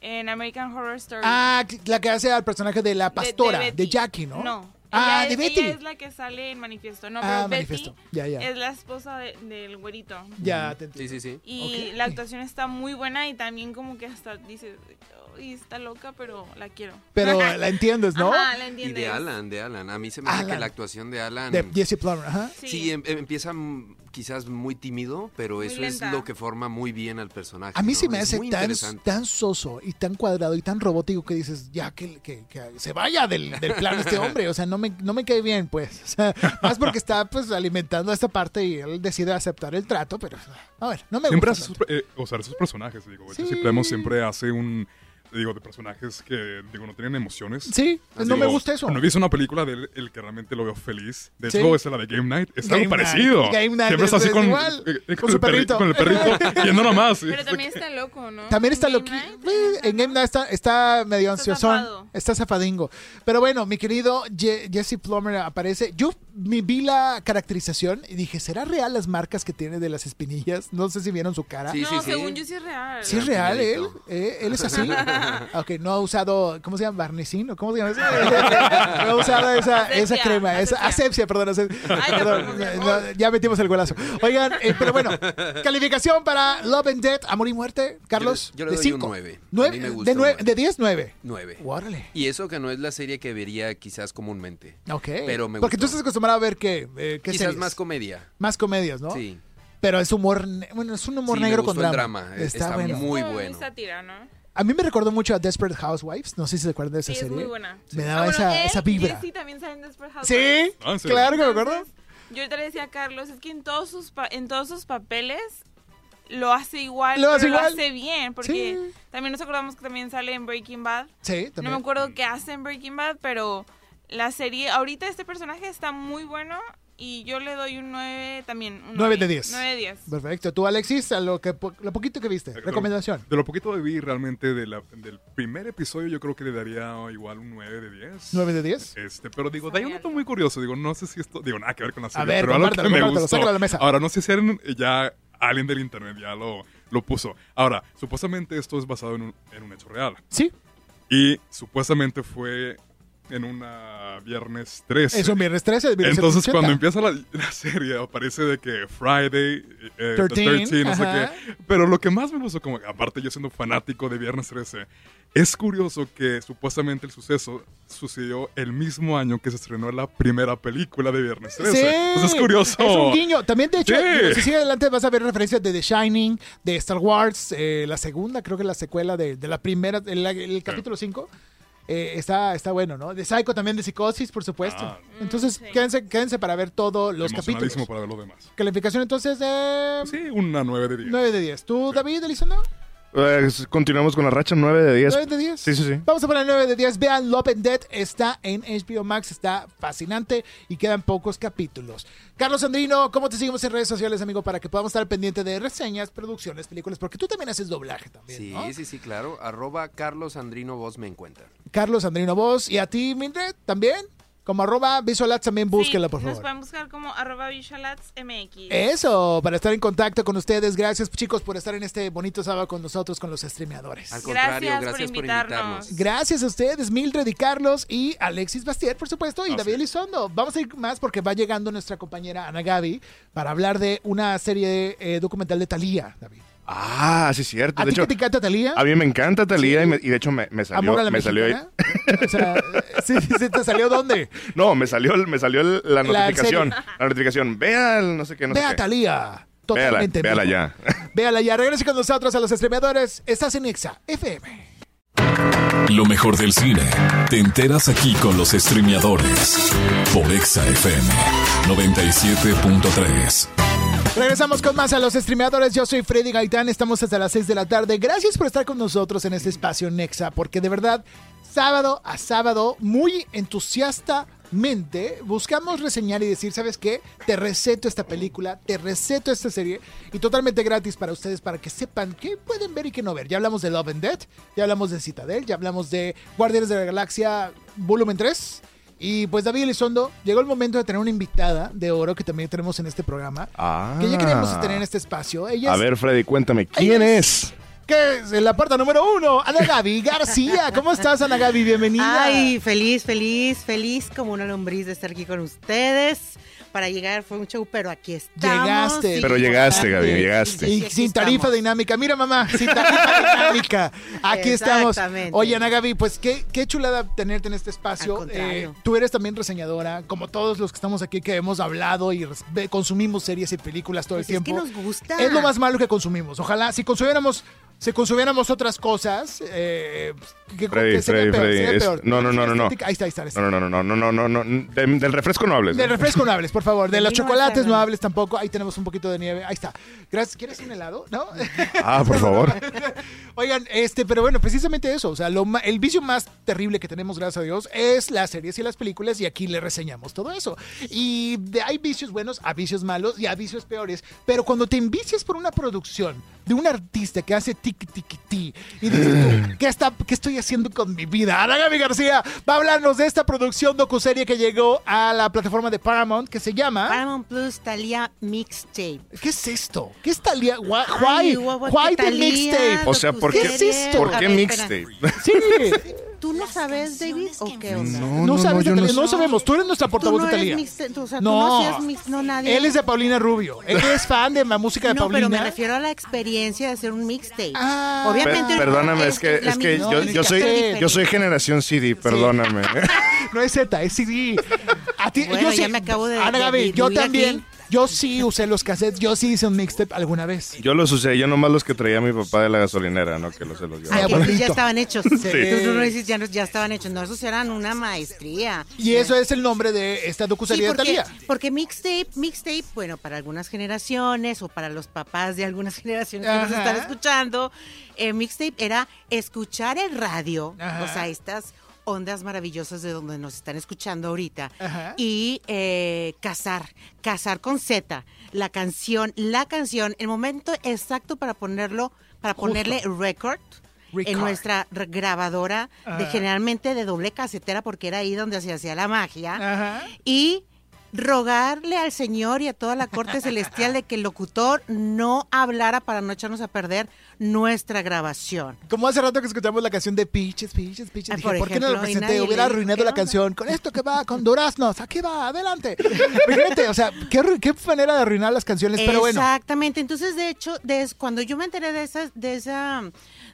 en American Horror Story. Ah, la que hace al personaje de la De- pastora, de. Jackie, ¿no? No. Ah, ella de es, Betty. Ella es la que sale en Manifiesto. No, Ah, pero Betty Manifiesto. Ya, ya. es la esposa de- del güerito. Ya, te Sí, sí, sí. Y la actuación está muy buena y también como que hasta dices, "Ay, está loca, pero la quiero. Pero <laughs> la entiendes, ¿no? La Y de Alan, de Alan. A mí se me hace que la actuación de Alan... De Jesse Plummer, ajá. Sí. Sí, em- em- empieza quizás muy tímido, pero Muy eso lenta. es lo que forma muy bien al personaje. A mí ¿no? sí me hace tan, tan soso y tan cuadrado y tan robótico que dices, ya que, que- que se vaya del, del plan este hombre. O sea, no me, no me cae bien, pues. O sea, más porque está pues alimentando esta parte y él decide aceptar el trato, pero a ver, no me Siempre gusta. hace sus, eh, o sea, esos personajes, digo. Sí. Siempre hace un, digo, de personajes que, digo, no tienen emociones. Sí, no Digo, me gusta eso. Cuando he visto una película de él, el que realmente lo veo feliz. De Sí. hecho, es la de Game Night. Es Game algo Night, parecido. Game Night Siempre es- está así es con, igual, eh, eh, con su el perri- perrito. Con el perrito, <laughs> yendo nomás. Pero también está loco, ¿no? También está En lo Game que Night, en Game Night está, está medio Está ansiosón, zafado. está zafadingo. Pero bueno, mi querido Je- Jesse Plummer aparece. Yo me vi la caracterización y dije, ¿será real las marcas que tiene de las espinillas? No sé si vieron su cara. Sí, No, sí, sí. según yo sí es real. ¿Sí es real él? Empinadito. ¿Eh? ¿Él es así? <laughs> ok, no ha usado, ¿cómo se llama? ¿Barnicín? ¿O ¿Cómo se llama? <laughs> no ha usado esa, esa Asepsia, crema, esa asepsia. asepsia, perdón. asep- Ay, no, perdón, ya metimos el golazo. Oigan, eh, pero bueno, calificación para Love and Death, Amor y Muerte, Carlos. Yo yo le de doy un 5. nueve. A Nueve- mí me gusta de, un nueve- nueve. de 10, 9. Nueve. Órale. Y eso que no es la serie que vería quizás comúnmente. Ok. Pero me Porque tú gustó. estás acostumbrado a ver qué, eh, qué Quizás series? más comedia. Más comedias, ¿no? Sí. Pero es humor, bueno, es un humor Sí, me negro gustó con el drama. drama, eh, está bueno. muy bueno. sátira, ¿no? A mí me recordó mucho a Desperate Housewives. No sé si se acuerdan de esa Sí, es serie. muy buena. Me Ah, daba bueno, esa, él esa vibra. Jesse también salen Desperate Sí, Housewives. Ah, ¿en serio? claro que me acuerdo. Yo ahorita le decía a Carlos, es que en todos sus, pa- en todos sus papeles lo hace igual, Lo pero hace lo igual. hace bien, porque Sí. también nos acordamos que también sale en Breaking Bad. Sí, No también. me acuerdo qué hace en Breaking Bad, pero la serie, ahorita este personaje está muy bueno y yo le doy un 9 también. un 9 de 10. 9 de 10. Perfecto. Tú, Alexis, a lo, que, lo poquito que viste. Recomendación. De lo poquito que vi realmente de la- del primer episodio, yo creo que le daría igual un 9 de 10. 9 de 10. Este, pero digo, de ahí un dato muy curioso. Digo, no sé si esto. Digo, nada que ver con la serie. ver, pero algo que me gustó. a la mesa. Ahora, no sé si alguien, ya alguien del internet ya lo, lo puso. Ahora, supuestamente esto es basado en un, en un hecho real. Sí, Y supuestamente fue en una viernes 13. es un viernes 13 de Entonces, 1980. cuando empieza la, la serie, aparece de que Friday, eh, the 13, 13, no sé ajá. qué. Pero lo que más me gustó, como aparte yo siendo fanático de Viernes 13, es curioso que supuestamente el suceso sucedió el mismo año que se estrenó la primera película de Viernes 13. Sí, Entonces es curioso. Es un guiño. También, de hecho, Sí. si sigue adelante vas a ver referencias de The Shining, de Star Wars, eh, la segunda, creo que la secuela de, de la primera, el, el capítulo 5. Está, está bueno, ¿no? De Psycho también, de Psicosis, por supuesto. Ah. Entonces, sí. quédense, quédense para ver todos los capítulos. para ver lo demás. Calificación entonces de Sí, una 9 de 10. 9 de 10. ¿Tú, David, Elizondo? Eh, continuamos con la racha 9 de 10. 9 de 10. Sí, sí, sí. Vamos a poner 9 de 10. Vean Love and Dead. Está en HBO Max. Está fascinante y quedan pocos capítulos. Carlos Andrino, ¿cómo te seguimos en redes sociales, amigo? Para que podamos estar pendiente de reseñas, producciones, películas. Porque tú también haces doblaje también, Sí, ¿no? sí, sí, claro. Arroba Carlos Andrino Vos me encuentran. Carlos Andrino Vos. ¿Y a ti, Mildred? ¿También? Como arroba Visualats también búsquela, Sí, por Nos favor. pueden buscar como arroba visualatsmx. Eso, para estar en contacto con ustedes. Gracias, chicos, por estar en este bonito sábado con nosotros, con los streameadores. Al contrario, Gracias gracias, por por, invitarnos. Gracias a ustedes, Mildred y Carlos y Alexis Bastier, por supuesto, y David es. Elizondo. Vamos a ir más porque va llegando nuestra compañera Ana Gaby para hablar de una serie eh, documental de Talía, David. Ah, sí, cierto. ¿A De ti hecho, que te encanta Talía? a mí me encanta Talía y, me- y de hecho me, me salió, ¿Amor a la me salió ahí. O sea, <laughs> sí, sí, ¿te salió dónde? No, me salió, me salió la La notificación. serie. La notificación. Vea el no sé qué, no Ve sé a qué. Talía. Véala, Totalmente. en véala vivo. ya. <laughs> Véala ya. Regrese con nosotros a los streameadores. Estás en Exa FM. Lo mejor del cine. Te enteras aquí con los streameadores. Por Exa FM 97.3. Regresamos con más a los streameadores. Yo soy Freddy Gaitán. Estamos hasta las 6 de la tarde. Gracias por estar con nosotros en este espacio Nexa, porque de verdad, sábado a sábado, muy entusiastamente, buscamos reseñar y decir, ¿sabes qué? Te receto esta película, te receto esta serie y totalmente gratis para ustedes, para que sepan qué pueden ver y qué no ver. Ya hablamos de Love and Dead, ya hablamos de Citadel, ya hablamos de Guardianes de la Galaxia Volumen 3. Y pues David Elizondo, llegó el momento de tener una invitada de oro que también tenemos en este programa Ah. que ya queríamos tener en este espacio. Ella A es, ver, Freddy, cuéntame, ¿quién Ella es? que es en la puerta número uno, Ana Gaby <laughs> García. ¿Cómo estás, Ana Gaby? Bienvenida. Ay, feliz, feliz, feliz como una lombriz de estar aquí con ustedes. Para llegar fue un show, pero aquí estamos. Llegaste. sí, Pero llegaste. Gaby, llegaste. Y sin tarifa estamos. dinámica. Mira, mamá, sin tarifa dinámica. Aquí estamos. Exactamente. Oye, Ana Gaby, pues qué, qué chulada tenerte en este espacio. Eh, tú eres también reseñadora, como todos los que estamos aquí que hemos hablado y consumimos series y películas todo Pues el es que tiempo. nos gusta. Es lo más malo que consumimos. Ojalá, si consumiéramos, si consumiéramos otras cosas, eh, que, Freddy, Freddy, Freddy. No, no, no, no, no. Ahí está, ahí está. No, no, no, no, no, no, no. Del refresco no hables. Del refresco no hables, por favor. De los chocolates no hables tampoco. Ahí tenemos un poquito de nieve. Ahí está. Gracias. ¿Quieres un helado? ¿No? Ah, por <laughs> favor. <laughs> Oigan, este, pero bueno, precisamente eso. O sea, el vicio más terrible que tenemos, gracias a Dios, es las series y las películas. Y aquí le reseñamos todo eso. Y hay vicios buenos, a vicios malos y a vicios peores. Pero cuando te envicias por una producción de un artista que hace tic tic ti y dices tú, ¿qué, está, qué estoy haciendo con mi vida? Ana Gaby García va a hablarnos de esta producción docuserie que llegó a la plataforma de Paramount que se llama. Paramount Plus Talia Mixtape. ¿Qué es esto? ¿Qué es Talía? Why, Ay, why, guau, why que the Thalía, mixtape? O sea, ¿por qué, ¿Qué es esto? ¿por A qué ver, mixtape? Sí. <laughs> ¿Tú no sabes, David, o qué onda? No, sabes no, sé. sabemos. Tú eres nuestra portavoz no de Talía. mixtape, o sea, tú No. no seas mix, no nadie. Él es de Paulina Rubio. <laughs> Él es fan de la música de No, pero Paulina. me refiero a la experiencia de hacer un mixtape. Ah. Obviamente. Per- perdóname, es que, la es que yo, no, soy, yo soy generación CD, perdóname. <laughs> No es Z, es CD. A ti, Bueno, yo ya sí- me acabo de- Ana de Gaby, yo diluir también. aquí. Yo sí usé los cassettes, yo sí hice un mixtape alguna vez. Yo los usé, yo nomás los que traía mi papá de la gasolinera, ¿no? Que los se los Ah, llevaba. que bonito. ya estaban hechos. Sí. Tú no dices, ya, no- ya estaban hechos. No, esos eran una maestría. Y eso es el nombre de esta Sí, docuserie de porque, Talía. porque mixtape, mixtape, bueno, para algunas generaciones o para los papás de algunas <laughs> generaciones que nos están escuchando, eh, mixtape era escuchar el radio, Ajá. o sea, estas ondas maravillosas de donde nos están escuchando ahorita, Ajá. y eh, cazar, cazar con Z, la canción, la canción, el momento exacto para ponerlo, para Justo. ponerle record. Record. En nuestra grabadora, de generalmente de doble casetera, porque era ahí donde se hacía la magia y rogarle al Señor y a toda la corte celestial de que el locutor no hablara para no echarnos a perder nuestra grabación. Como hace rato que escuchamos la canción de Piches, Piches, Piches. Ah, Dije, por ¿por, qué no y presenté? Hubiera arruinado ¿qué la onda? canción. Con esto que va, con duraznos. Aquí va, adelante. Fíjate, o sea, qué, manera de arruinar las canciones, pero bueno. Exactamente. Entonces, de hecho, cuando yo me enteré de esa, de esa,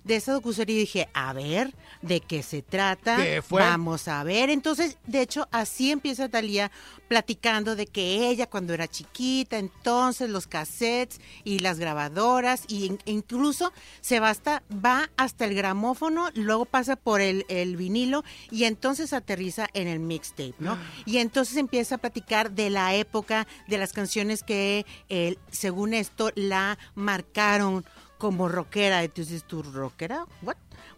de esa docuserie, dije, a ver, ¿de qué se trata? ¿Qué fue? Vamos a ver. Entonces, de hecho, así empieza Talía platicando de que ella cuando era chiquita, entonces los cassettes y las grabadoras, y in- incluso se va hasta, va hasta el gramófono, luego pasa por el, el vinilo y entonces aterriza en el mixtape, ¿no? Y entonces empieza a platicar de la época, de las canciones que, eh, según esto, la marcaron como rockera. Entonces, ¿tú rockera? ¿What?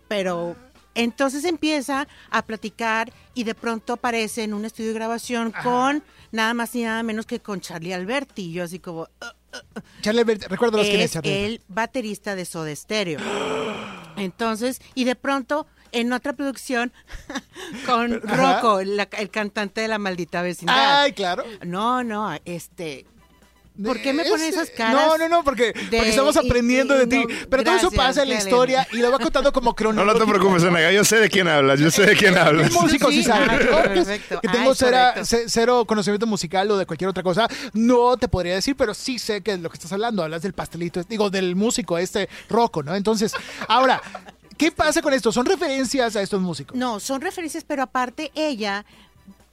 Pero entonces empieza a platicar y de pronto aparece en un estudio de grabación con nada más y nada menos que con Charlie Alberti. Y yo así como, "Uh, Charlie Alberti, recuérdanos quién es es Charlie el baterista de Soda Stereo. Entonces, y de pronto, en otra producción, <laughs> con. Rocco, la- el cantante de la maldita vecindad. Ay, claro. No, no, este. ¿Por qué me ponen Es- esas caras? No, no, no, porque, de- porque estamos aprendiendo y de ti. no, Pero todo eso pasa en la historia y lo va contando como <laughs> No, cronológico. no te preocupes, Anaga, yo sé de quién hablas, yo sé de quién hablas. El músico sí Sí, sabe. ay, Yo, que- perfecto. Que tengo Ay, cera- cero conocimiento musical o de cualquier otra cosa. No te podría decir, pero sí sé que es lo que estás hablando. Hablas del pastelito, digo, del músico este roco, ¿no? Entonces, ahora, ¿qué pasa con esto? ¿Son referencias a estos músicos? No, son referencias, pero aparte ella,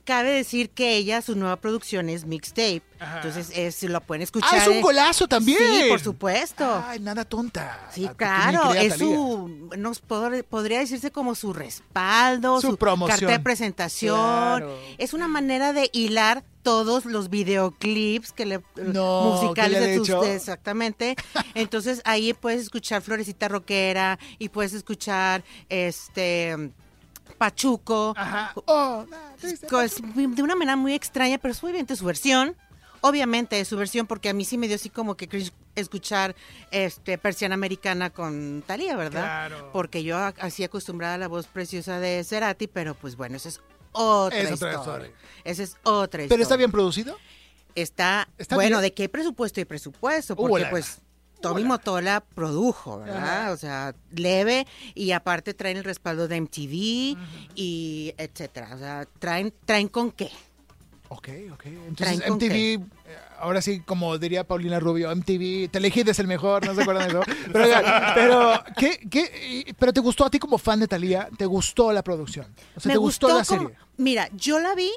cabe decir que ella, su nueva producción es mixtape. Entonces, es, lo pueden escuchar. Ah, es un golazo también. Sí, por supuesto. Ay, nada tonta. Sí, Ah, claro, es su, nos pod- podría decirse como su respaldo, Su su, promoción. carta de presentación. Claro. Es una manera de hilar todos los videoclips que le No, musicales que le de tus hecho. exactamente. <laughs> Entonces ahí puedes escuchar Florecita Rockera y puedes escuchar este Pachuco. Ajá. Oh, de una manera muy extraña, pero es obviamente su versión. Obviamente es su versión, porque a mí sí me dio así como que cringe escuchar este persiana americana con Talía, ¿verdad? Claro. Porque yo así acostumbrada a la voz preciosa de Cerati, pero pues bueno, esa es otra, Es otra historia. historia. Esa es otra historia. ¿Pero está bien producido? Está, ¿Está bueno, bien? ¿de qué presupuesto y presupuesto? Porque pues Tommy Motola produjo, ¿verdad? Ajá. O sea, leve y aparte traen el respaldo de MTV y etcétera. O sea, traen, traen con qué. Ok, ok. Entonces MTV, eh, ahora sí, como diría Paulina Rubio, MTV, Telehit es el mejor, no se acuerdan de eso. <laughs> Pero, pero, ¿qué, qué, pero te gustó a ti como fan de Talía, ¿te gustó la producción? O sea, Me ¿te gustó, la como- serie? Mira, yo la vi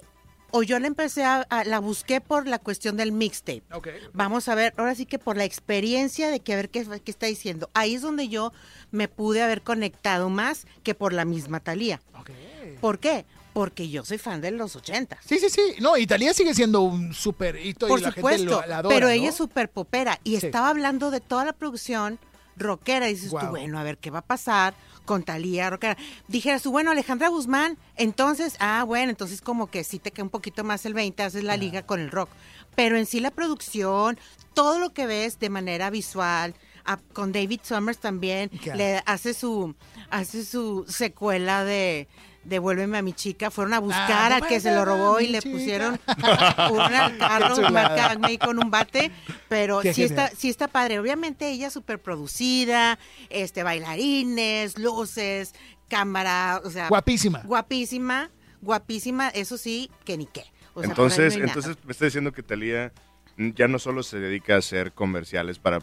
o yo la empecé a, a- la busqué por la cuestión del mixtape. Ok. Vamos a ver, ahora sí que por la experiencia de que a ver qué, qué está diciendo. Ahí es donde yo me pude haber conectado más que por la misma Talía. ¿Por qué? Porque yo soy fan de los 80. Sí, sí, sí. No, y Talía sigue siendo un súper hito Por y la supuesto, gente lo, la adora, pero ¿no? ella es súper popera y Sí. estaba hablando de toda la producción rockera. Dices Guau. tú, bueno, a ver qué va a pasar con Talía rockera. Dijeras tú, bueno, Alejandra Guzmán, entonces, ah, bueno, entonces como que sí te queda un poquito más el 20, haces la liga con el rock. Pero en sí la producción, todo lo que ves de manera visual, ah, con David Summers también, le hace su, hace su secuela de... Devuélveme a mi chica, fueron a buscar Ah, al que se lo robó y le chica. pusieron <laughs> un carro marca con un bate, pero Qué sí está, sí está padre. Obviamente ella súper producida, este, bailarines, luces, cámara, o sea, Guapísima. guapísima, guapísima, eso sí, que ni qué. O sea, Entonces, no entonces me está diciendo que Talía ya no solo se dedica a hacer comerciales para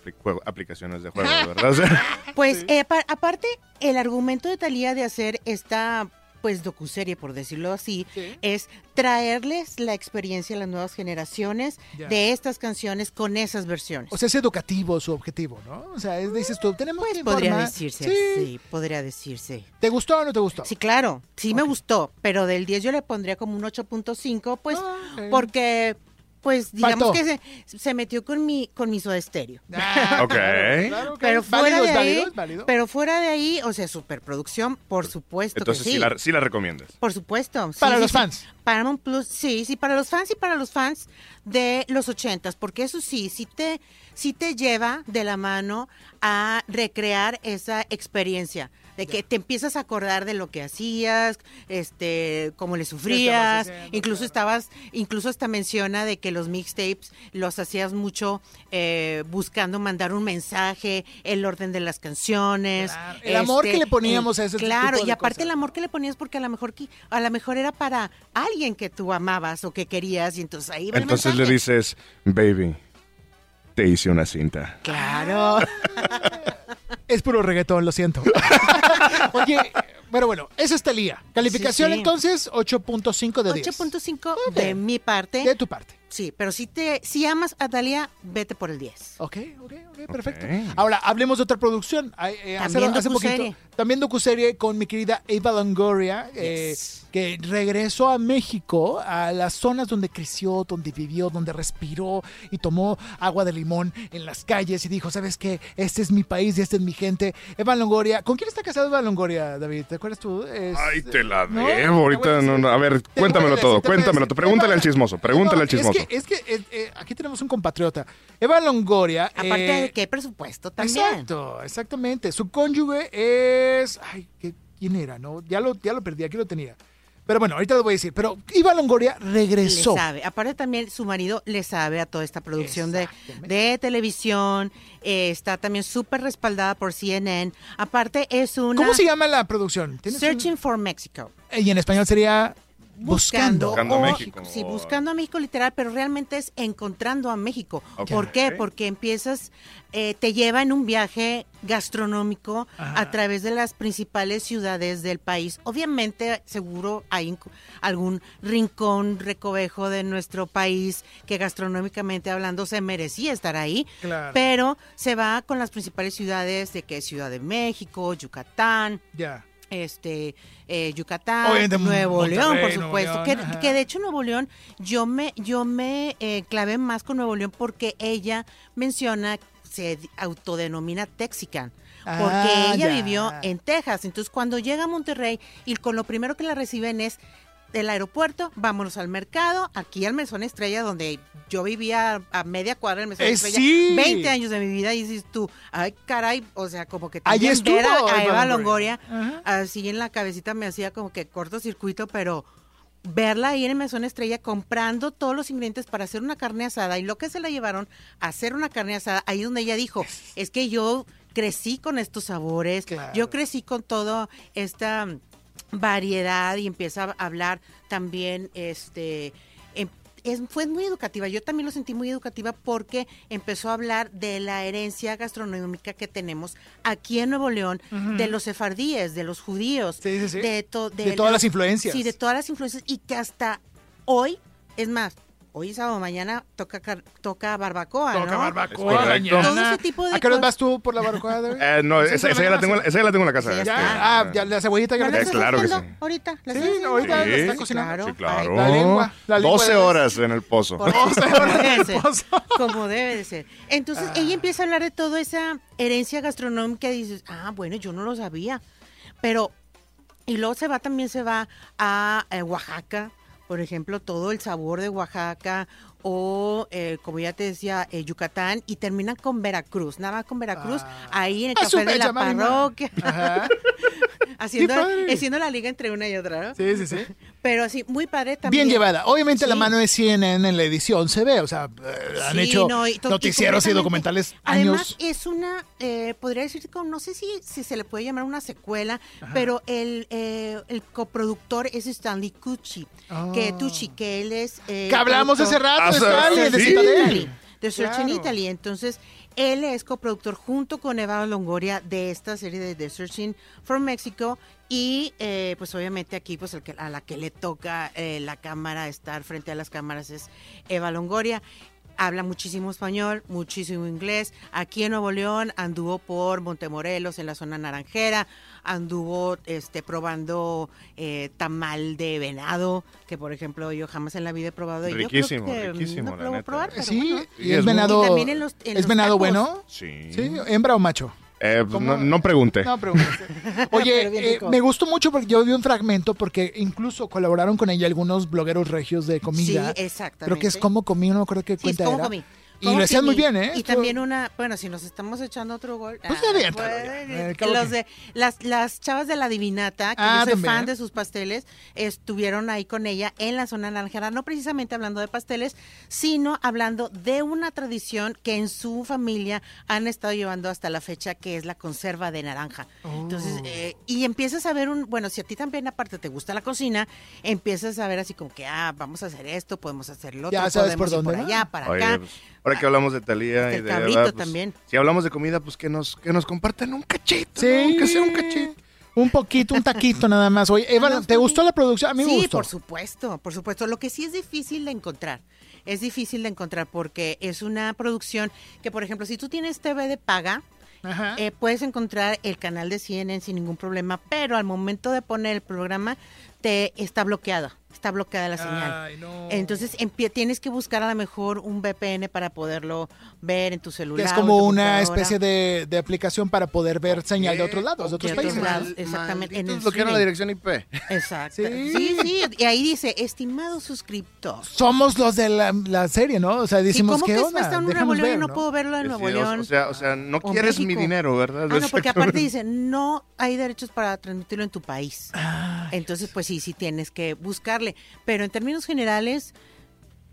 aplicaciones de juegos, <laughs> ¿verdad? O sea, <laughs> Pues eh, pa- aparte, el argumento de Talía de hacer esta pues docuserie, por decirlo así, Sí. es traerles la experiencia a las nuevas generaciones de estas canciones con esas versiones. O sea, es educativo su objetivo, ¿no? O sea, es, dices tú, tenemos que Pues podría informar. decirse, Sí. sí, podría decirse. ¿Te gustó o no te gustó? Sí, claro, sí me gustó, pero del 10 yo le pondría como un 8.5, pues Ah, ok. porque pues digamos Faltó. que se, se metió con mi con mi soda estéreo. <laughs> Ah, Ok. claro, claro, Pero fuera ¿Válido, de es ahí, válido, es válido? pero fuera de ahí, o sea, superproducción, por supuesto Entonces que sí, la, sí la recomiendas. Por supuesto. sí, Para sí, los sí. fans. Paramount Plus, sí, sí, para los fans y para los fans de los ochentas, porque eso sí, sí te, sí te lleva de la mano a recrear esa experiencia. De que te empiezas a acordar de lo que hacías, este, cómo le sufrías, haciendo, incluso claro. estabas, incluso hasta menciona de que los mixtapes los hacías mucho eh, buscando mandar un mensaje, el orden de las canciones. Claro, el amor que le poníamos a ese Claro, tipo de y aparte cosas. el amor que le ponías porque a lo mejor a lo mejor era para alguien que tú amabas o que querías y entonces ahí va el Entonces le dices, baby, te hice una cinta. Claro. <laughs> Es puro reggaetón, lo siento. <laughs> Oye, pero bueno, eso es Talía. Calificación Sí, sí. entonces, 8.5 de 10. 8.5 de mi parte. De tu parte. Sí, pero si te si amas a Dalia, vete por el 10. Ok, ok, ok, perfecto. Ahora, hablemos de otra producción. Ay, eh, hace- También hace poquito, docuserie. también docuserie con mi querida Eva Longoria, eh, Yes. que regresó a México, a las zonas donde creció, donde vivió, donde respiró y tomó agua de limón en las calles y dijo, ¿sabes qué? Este es mi país y esta es mi gente. Eva Longoria, ¿con quién está casado Eva Longoria, David? ¿Te acuerdas tú? Es- Ay, te la ¿no? debo. Ahorita no, no. A ver, cuéntamelo todo, cuéntamelo. decir. Pregúntale al chismoso, pregúntale al chismoso. Es que, es que eh, eh, aquí tenemos un compatriota. Eva Longoria. Aparte eh, de que hay presupuesto también. Exacto, exactamente. Su cónyuge es. Ay, ¿qué- ¿quién era? No, ya lo, ya lo perdí, aquí lo tenía. Pero bueno, ahorita lo voy a decir. Pero Eva Longoria regresó. Le sabe. Aparte también su marido le sabe a toda esta producción de, de televisión. eh, está también súper respaldada por CNN. Aparte es una... ¿Cómo se llama la producción? ¿Tienes un- Searching for Mexico. Y en español sería Buscando. Buscando a o- México. Sí, buscando a México literal, pero realmente es encontrando a México. ¿Por qué? Porque empiezas, eh, te lleva en un viaje gastronómico Ajá. a través de las principales ciudades del país. Obviamente, seguro hay algún rincón, recovejo de nuestro país que gastronómicamente hablando se merecía estar ahí. Claro. Pero se va con las principales ciudades de que es Ciudad de México, Yucatán, Ya. Este eh, Yucatán, Obviamente, Nuevo Monterrey, León, por supuesto. León, que, de hecho Nuevo León, yo me, yo me eh, clavé más con Nuevo León porque ella menciona, se autodenomina Texican. Porque Ah, ella ya. vivió en Texas. Entonces, cuando llega a Monterrey y con lo primero que la reciben es del aeropuerto, vámonos al mercado, aquí al Mesón Estrella, donde yo vivía a media cuadra del Mesón Eh, Estrella, sí. 20 años de mi vida, y dices tú, ay, caray, o sea, como que Ahí estuvo ver a, a Eva Longoria. Así en la cabecita me hacía como que cortocircuito, pero verla ahí en el Mesón Estrella comprando todos los ingredientes para hacer una carne asada y lo que se la llevaron a hacer una carne asada, ahí donde ella dijo, es que yo crecí con estos sabores, Claro. yo crecí con toda esta variedad y empieza a hablar también este em- es, fue muy educativa, yo también lo sentí muy educativa porque empezó a hablar de la herencia gastronómica que tenemos aquí en Nuevo León, de los sefardíes, de los judíos, Sí, sí, sí. de, to- De todas las influencias. Sí, de todas las influencias y que hasta hoy, es más, hoy sábado, mañana toca car- toca barbacoa, Toca ¿no? barbacoa mañana. Todo ese tipo de ¿A qué hora vas tú por la barbacoa, David? Eh, no, esa, esa ya la tengo, esa ya la tengo en la casa. Sí, este, Ya, ah, ya la cebollita ya ¿No la estás claro que sí. ahorita? ¿La Sí, estás ahorita la está cocinando. Sí, claro. La lengua, la lengua 12 de- horas en el pozo. Por- como ahora debe el ser. pozo. Como debe de ser. Entonces ella empieza a hablar de toda esa herencia gastronómica y dices, ah, bueno, yo no lo sabía. Pero, y luego se va, también se va a eh, Oaxaca, por ejemplo, todo el sabor de Oaxaca o, eh, como ya te decía, eh, Yucatán y termina con Veracruz, nada más con Veracruz, Ah. ahí en el Ah, café de la parroquia. <laughs> haciendo, haciendo la liga entre una y otra, ¿no? Sí, sí, sí. <laughs> Pero así, muy padre también. Bien llevada. Obviamente la Sí. mano de CNN en la edición se ve, o sea, eh, han Sí, hecho no, y to- y noticieros y, documentales Además, años. es una, eh, podría decir, como, no sé si, si se le puede llamar una secuela, pero el, eh, el coproductor es Stanley Tucci, que Ah. Tucci, que él es... eh, Que hablamos hace rato, de Stanley, de sí. Citadel. Italy, de Search in. Italy. Entonces, Él es coproductor junto con Eva Longoria de esta serie de The Searching for Mexico y eh, pues obviamente aquí pues a la que le toca eh, la cámara estar frente a las cámaras es Eva Longoria. Habla muchísimo español, muchísimo inglés. Aquí en Nuevo León anduvo por Montemorelos en la zona naranjera, anduvo este probando eh, tamal de venado, que por ejemplo yo jamás en la vida he probado. y yo creo Riquísimo, que riquísimo, no la lo voy a neta. probar, pero Sí, bueno. y es es venado. Y también en los- en ¿Es los venado tacos. bueno? Sí. Sí, hembra o macho. Eh, pues, no, no pregunte. No, preguntes. <laughs> Oye, eh, me gustó mucho porque yo vi un fragmento porque incluso colaboraron con ella algunos blogueros regios de comida. Sí, exactamente. Creo que es como comí, no me acuerdo qué Sí, es cuenta como era. comí. Y lo hacían muy bien, ¿eh? Y también una, bueno, si nos estamos echando otro gol. Pues ah, aviéntalo pues, ya. Eh, claro los de, las, las chavas de la Divinata, que Ah, yo soy también. fan de sus pasteles, estuvieron ahí con ella en la zona naranjera, no precisamente hablando de pasteles, sino hablando de una tradición que en su familia han estado llevando hasta la fecha, que es la conserva de naranja. Entonces, Oh. eh, y empiezas a ver un, bueno, si a ti también aparte te gusta la cocina, empiezas a ver así como que, ah, vamos a hacer esto, podemos hacer lo otro, Ya sabes por podemos ir dónde, por ¿no? allá, para Oye, acá. pues, ahora que hablamos de Talía y de cabrito Eva, pues, también. Si hablamos de comida, pues que nos, que nos compartan un cachito. Sí, ¿no? Que sea un cachito. Un poquito, un taquito nada más. Oye, Eva, Unos ¿te gustó la producción? A mí me sí, gustó. por supuesto, por supuesto. Lo que sí es difícil de encontrar, es difícil de encontrar porque es una producción que, por ejemplo, si tú tienes TV de paga, Ajá. eh, puedes encontrar el canal de CNN sin ningún problema, pero al momento de poner el programa te está bloqueada, está bloqueada la señal. Ay, no. Entonces tienes que buscar a lo mejor un VPN para poderlo ver en tu celular. es como una especie de, de aplicación para poder ver señal de otros lados, de otros otros países. lados. exactamente, en el lo que era la dirección IP. Exacto. Sí. Sí. sí, Y ahí dice, estimado suscriptor. Somos los de la, la serie, ¿no? O sea, ¿Y decimos cómo ¿qué que onda? está en Nuevo León ver, y no, ¿no? puedo verlo en Nuevo León? O sea, o sea, no o quieres mi México? dinero, ¿verdad? Ah, no, porque <laughs> aparte Exactamente. dice, no hay derechos para transmitirlo en tu país. Entonces, pues sí, sí tienes que buscarle. Pero en términos generales,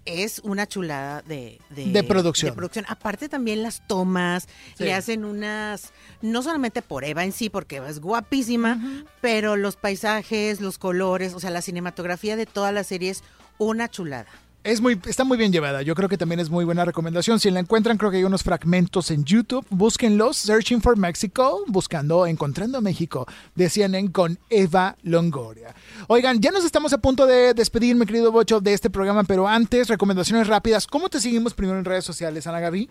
es una chulada de, De producción. de producción. Aparte también las tomas, Sí. le hacen unas, no solamente por Eva en sí, porque Eva es guapísima, pero los paisajes, los colores, o sea, la cinematografía de toda la serie es una chulada. Es muy, está muy bien llevada. Yo creo que también es muy buena recomendación. Si la encuentran, creo que hay unos fragmentos en YouTube. Búsquenlos. Searching for Mexico. Buscando, encontrando México. De CNN con Eva Longoria. Oigan, ya nos estamos a punto de despedir, mi querido Bocho, de este programa. Pero antes, recomendaciones rápidas. ¿Cómo te seguimos primero en redes sociales, Ana Gaby?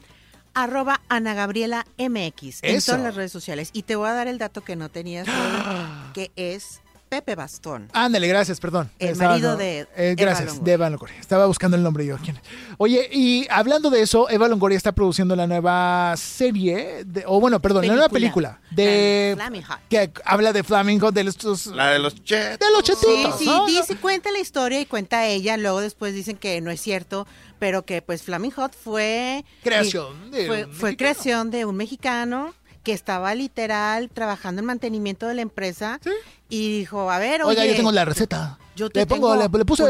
arroba Ana Gabriela MX en Eso. todas las redes sociales. Y te voy a dar el dato que no tenías, <gasps> que es Pepe Bastón. Ándale, gracias, perdón. El Estaba- marido de eh, Eva gracias, Longoria. de Eva Longoria. Estaba buscando el nombre yo. ¿quién? Oye, y hablando de eso, Eva Longoria está produciendo la nueva serie, de- o bueno, perdón, la nueva película de Flaming Hot. que habla de Flamingo, de estos... La de los chets. De los Sí, chetitos, sí, ¿no? dice, cuenta la historia y cuenta ella, luego después dicen que no es cierto, pero que pues Flaming Hot fue Creación de fue, un fue mexicano. creación de un mexicano que estaba literal trabajando en mantenimiento de la empresa y dijo, a ver, Oiga, oye, yo tengo la receta. yo te le pongo, le, le puse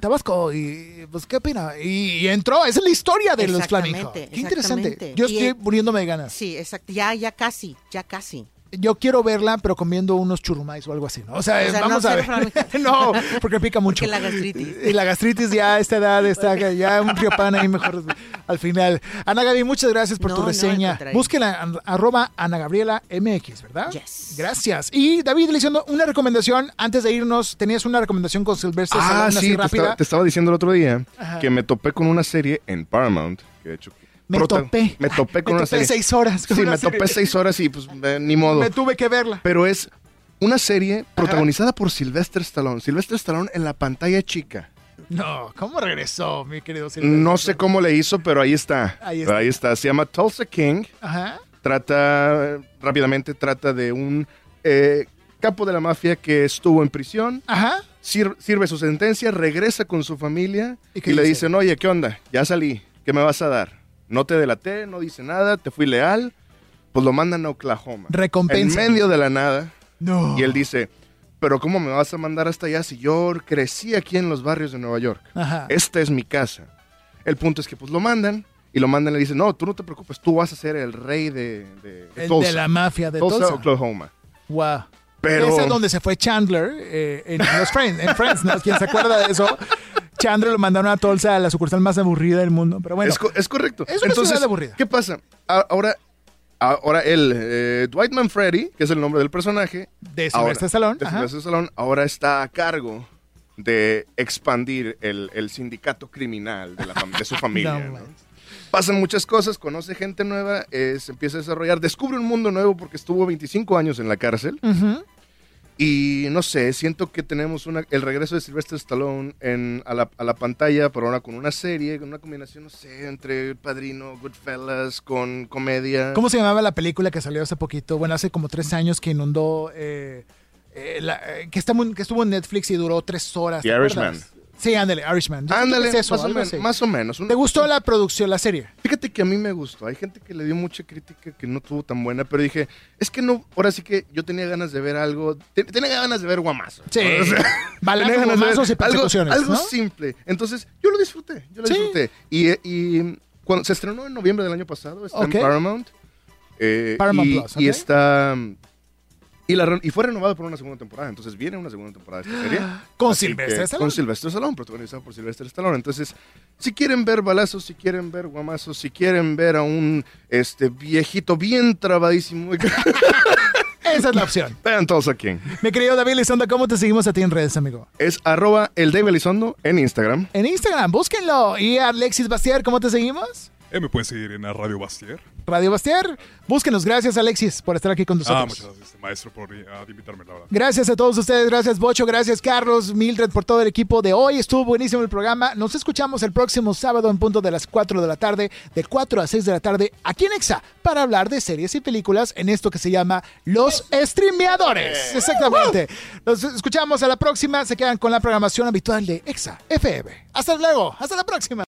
tabasco y pues qué opina. Y, y entró, esa es la historia de los. Exactamente, Qué interesante. Yo estoy muriéndome de ganas. Sí, exacto, ya, ya casi, ya casi. Yo quiero verla, pero comiendo unos churrumais o algo así, ¿no? O sea, O sea, vamos no, a ver. <laughs> No, porque pica mucho. Porque la gastritis. Y la gastritis ya a esta edad está ya un pan ahí mejor <laughs> al final. Ana Gaby, muchas gracias por No, tu no, reseña. contrario. Búsquela arroba Ana Gabriela MX, ¿verdad? Yes. Gracias. Y David, le diciendo una recomendación antes de irnos. Tenías una recomendación con Sylvester Ah, sí, te rápida. estaba, te estaba diciendo el otro día Ajá. que me topé con una serie en Paramount. Que de hecho, Me prota- topé. Me topé con Me una topé serie. seis horas con Sí, una me serie. topé seis horas y pues eh, ni modo. Me tuve que verla. Pero es una serie protagonizada por Sylvester Stallone. Sylvester Stallone en la pantalla chica. No, ¿cómo regresó, mi querido Sylvester? No sé cómo le hizo, pero ahí está. Ahí está. Ahí está. Se llama Tulsa King. Ajá. Trata, rápidamente, trata de un eh, capo de la mafia que estuvo en prisión. Ajá. sir- sirve su sentencia, regresa con su familia ¿Y y, qué le dice? dicen, oye, ¿qué onda? Ya salí, ¿qué me vas a dar? No te delaté, no dice nada, te fui leal. Pues lo mandan a Oklahoma. Recompensa. En medio de la nada. No. Y él dice, pero ¿cómo me vas a mandar hasta allá si yo crecí aquí en los barrios de Nueva York? Ajá. Esta es mi casa. El punto es que pues lo mandan y lo mandan y le dicen, no, tú no te preocupes, tú vas a ser el rey de, de, de El Tulsa. de la mafia de Tulsa, Tulsa. Oklahoma. Wow. Pero... Esa es donde se fue Chandler eh, en los Friends, en Friends, ¿no? ¿Quién se acuerda de eso? Chandro lo mandaron a Tulsa, a la sucursal más aburrida del mundo. Pero bueno, es, co- es correcto. Es una ciudad aburrida. ¿Qué pasa? Ahora, ahora él, eh, Dwight Manfredi, que es el nombre del personaje, de Sylvester Stallone. de ajá. Sylvester Stallone, ahora está a cargo de expandir el, el sindicato criminal de, la fam- de su <laughs> familia. No. Pasan muchas cosas, conoce gente nueva, eh, se empieza a desarrollar, descubre un mundo nuevo porque estuvo 25 años en la cárcel. Y no sé, siento que tenemos una, el regreso de Sylvester Stallone en, a, la, a la pantalla, pero ahora con una serie, con una combinación, no sé, entre El Padrino, Goodfellas, con comedia. ¿Cómo se llamaba la película que salió hace poquito? Bueno, hace como tres años que inundó. eh, eh, la- eh, que, está muy- que estuvo en Netflix y duró tres horas. The ¿te Irishman. Sí, ándale, Irishman. Yo Ándale, que es eso, más, o algo men- así. más o menos. Un- ¿Te gustó la producción, la serie? Fíjate que a mí me gustó. Hay gente que le dio mucha crítica que no tuvo tan buena, pero dije, es que no, ahora sí que yo tenía ganas de ver algo, te- tenía ganas de ver guamazo. Sí. <laughs> O sea, Balazos, tenía ganas de ver guamazos y algo, persecuciones, algo ¿no? simple. Entonces, yo lo disfruté, yo lo Sí. disfruté. Y, y cuando se estrenó en noviembre del año pasado, está Ok. en Paramount. eh, Paramount y, Plus, y está... Y, la, y fue renovado por una segunda temporada, entonces viene una segunda temporada de esta serie. <gasps> Con que- Stallone. Con Sylvester Stallone, protagonizado por Sylvester Stallone. Entonces, si quieren ver balazos, si quieren ver guamazos, si quieren ver a un este viejito bien trabadísimo, <laughs> Esa es la opción. vean todos aquí. Mi querido David Lizondo, ¿cómo te seguimos a ti en redes, amigo? Es arroba el Dave Elizondo en Instagram. En Instagram, búsquenlo. Y Alexis Bastier, ¿cómo te seguimos? Eh, me pueden seguir en la Radio Bastier. Radio Bastier. Búsquenos. Gracias, Alexis, por estar aquí con nosotros. Ah, muchas gracias, maestro, por ah, invitarme, la verdad. Gracias a todos ustedes, gracias Bocho, gracias Carlos, Mildred por todo el equipo de hoy. Estuvo buenísimo el programa. Nos escuchamos el próximo sábado en punto de las 4 de la tarde, de 4 a 6 de la tarde, aquí en Exa, para hablar de series y películas en esto que se llama Los Streameadores. Exactamente. Nos escuchamos a la próxima. Se quedan con la programación habitual de Exa FM. Hasta luego, hasta la próxima.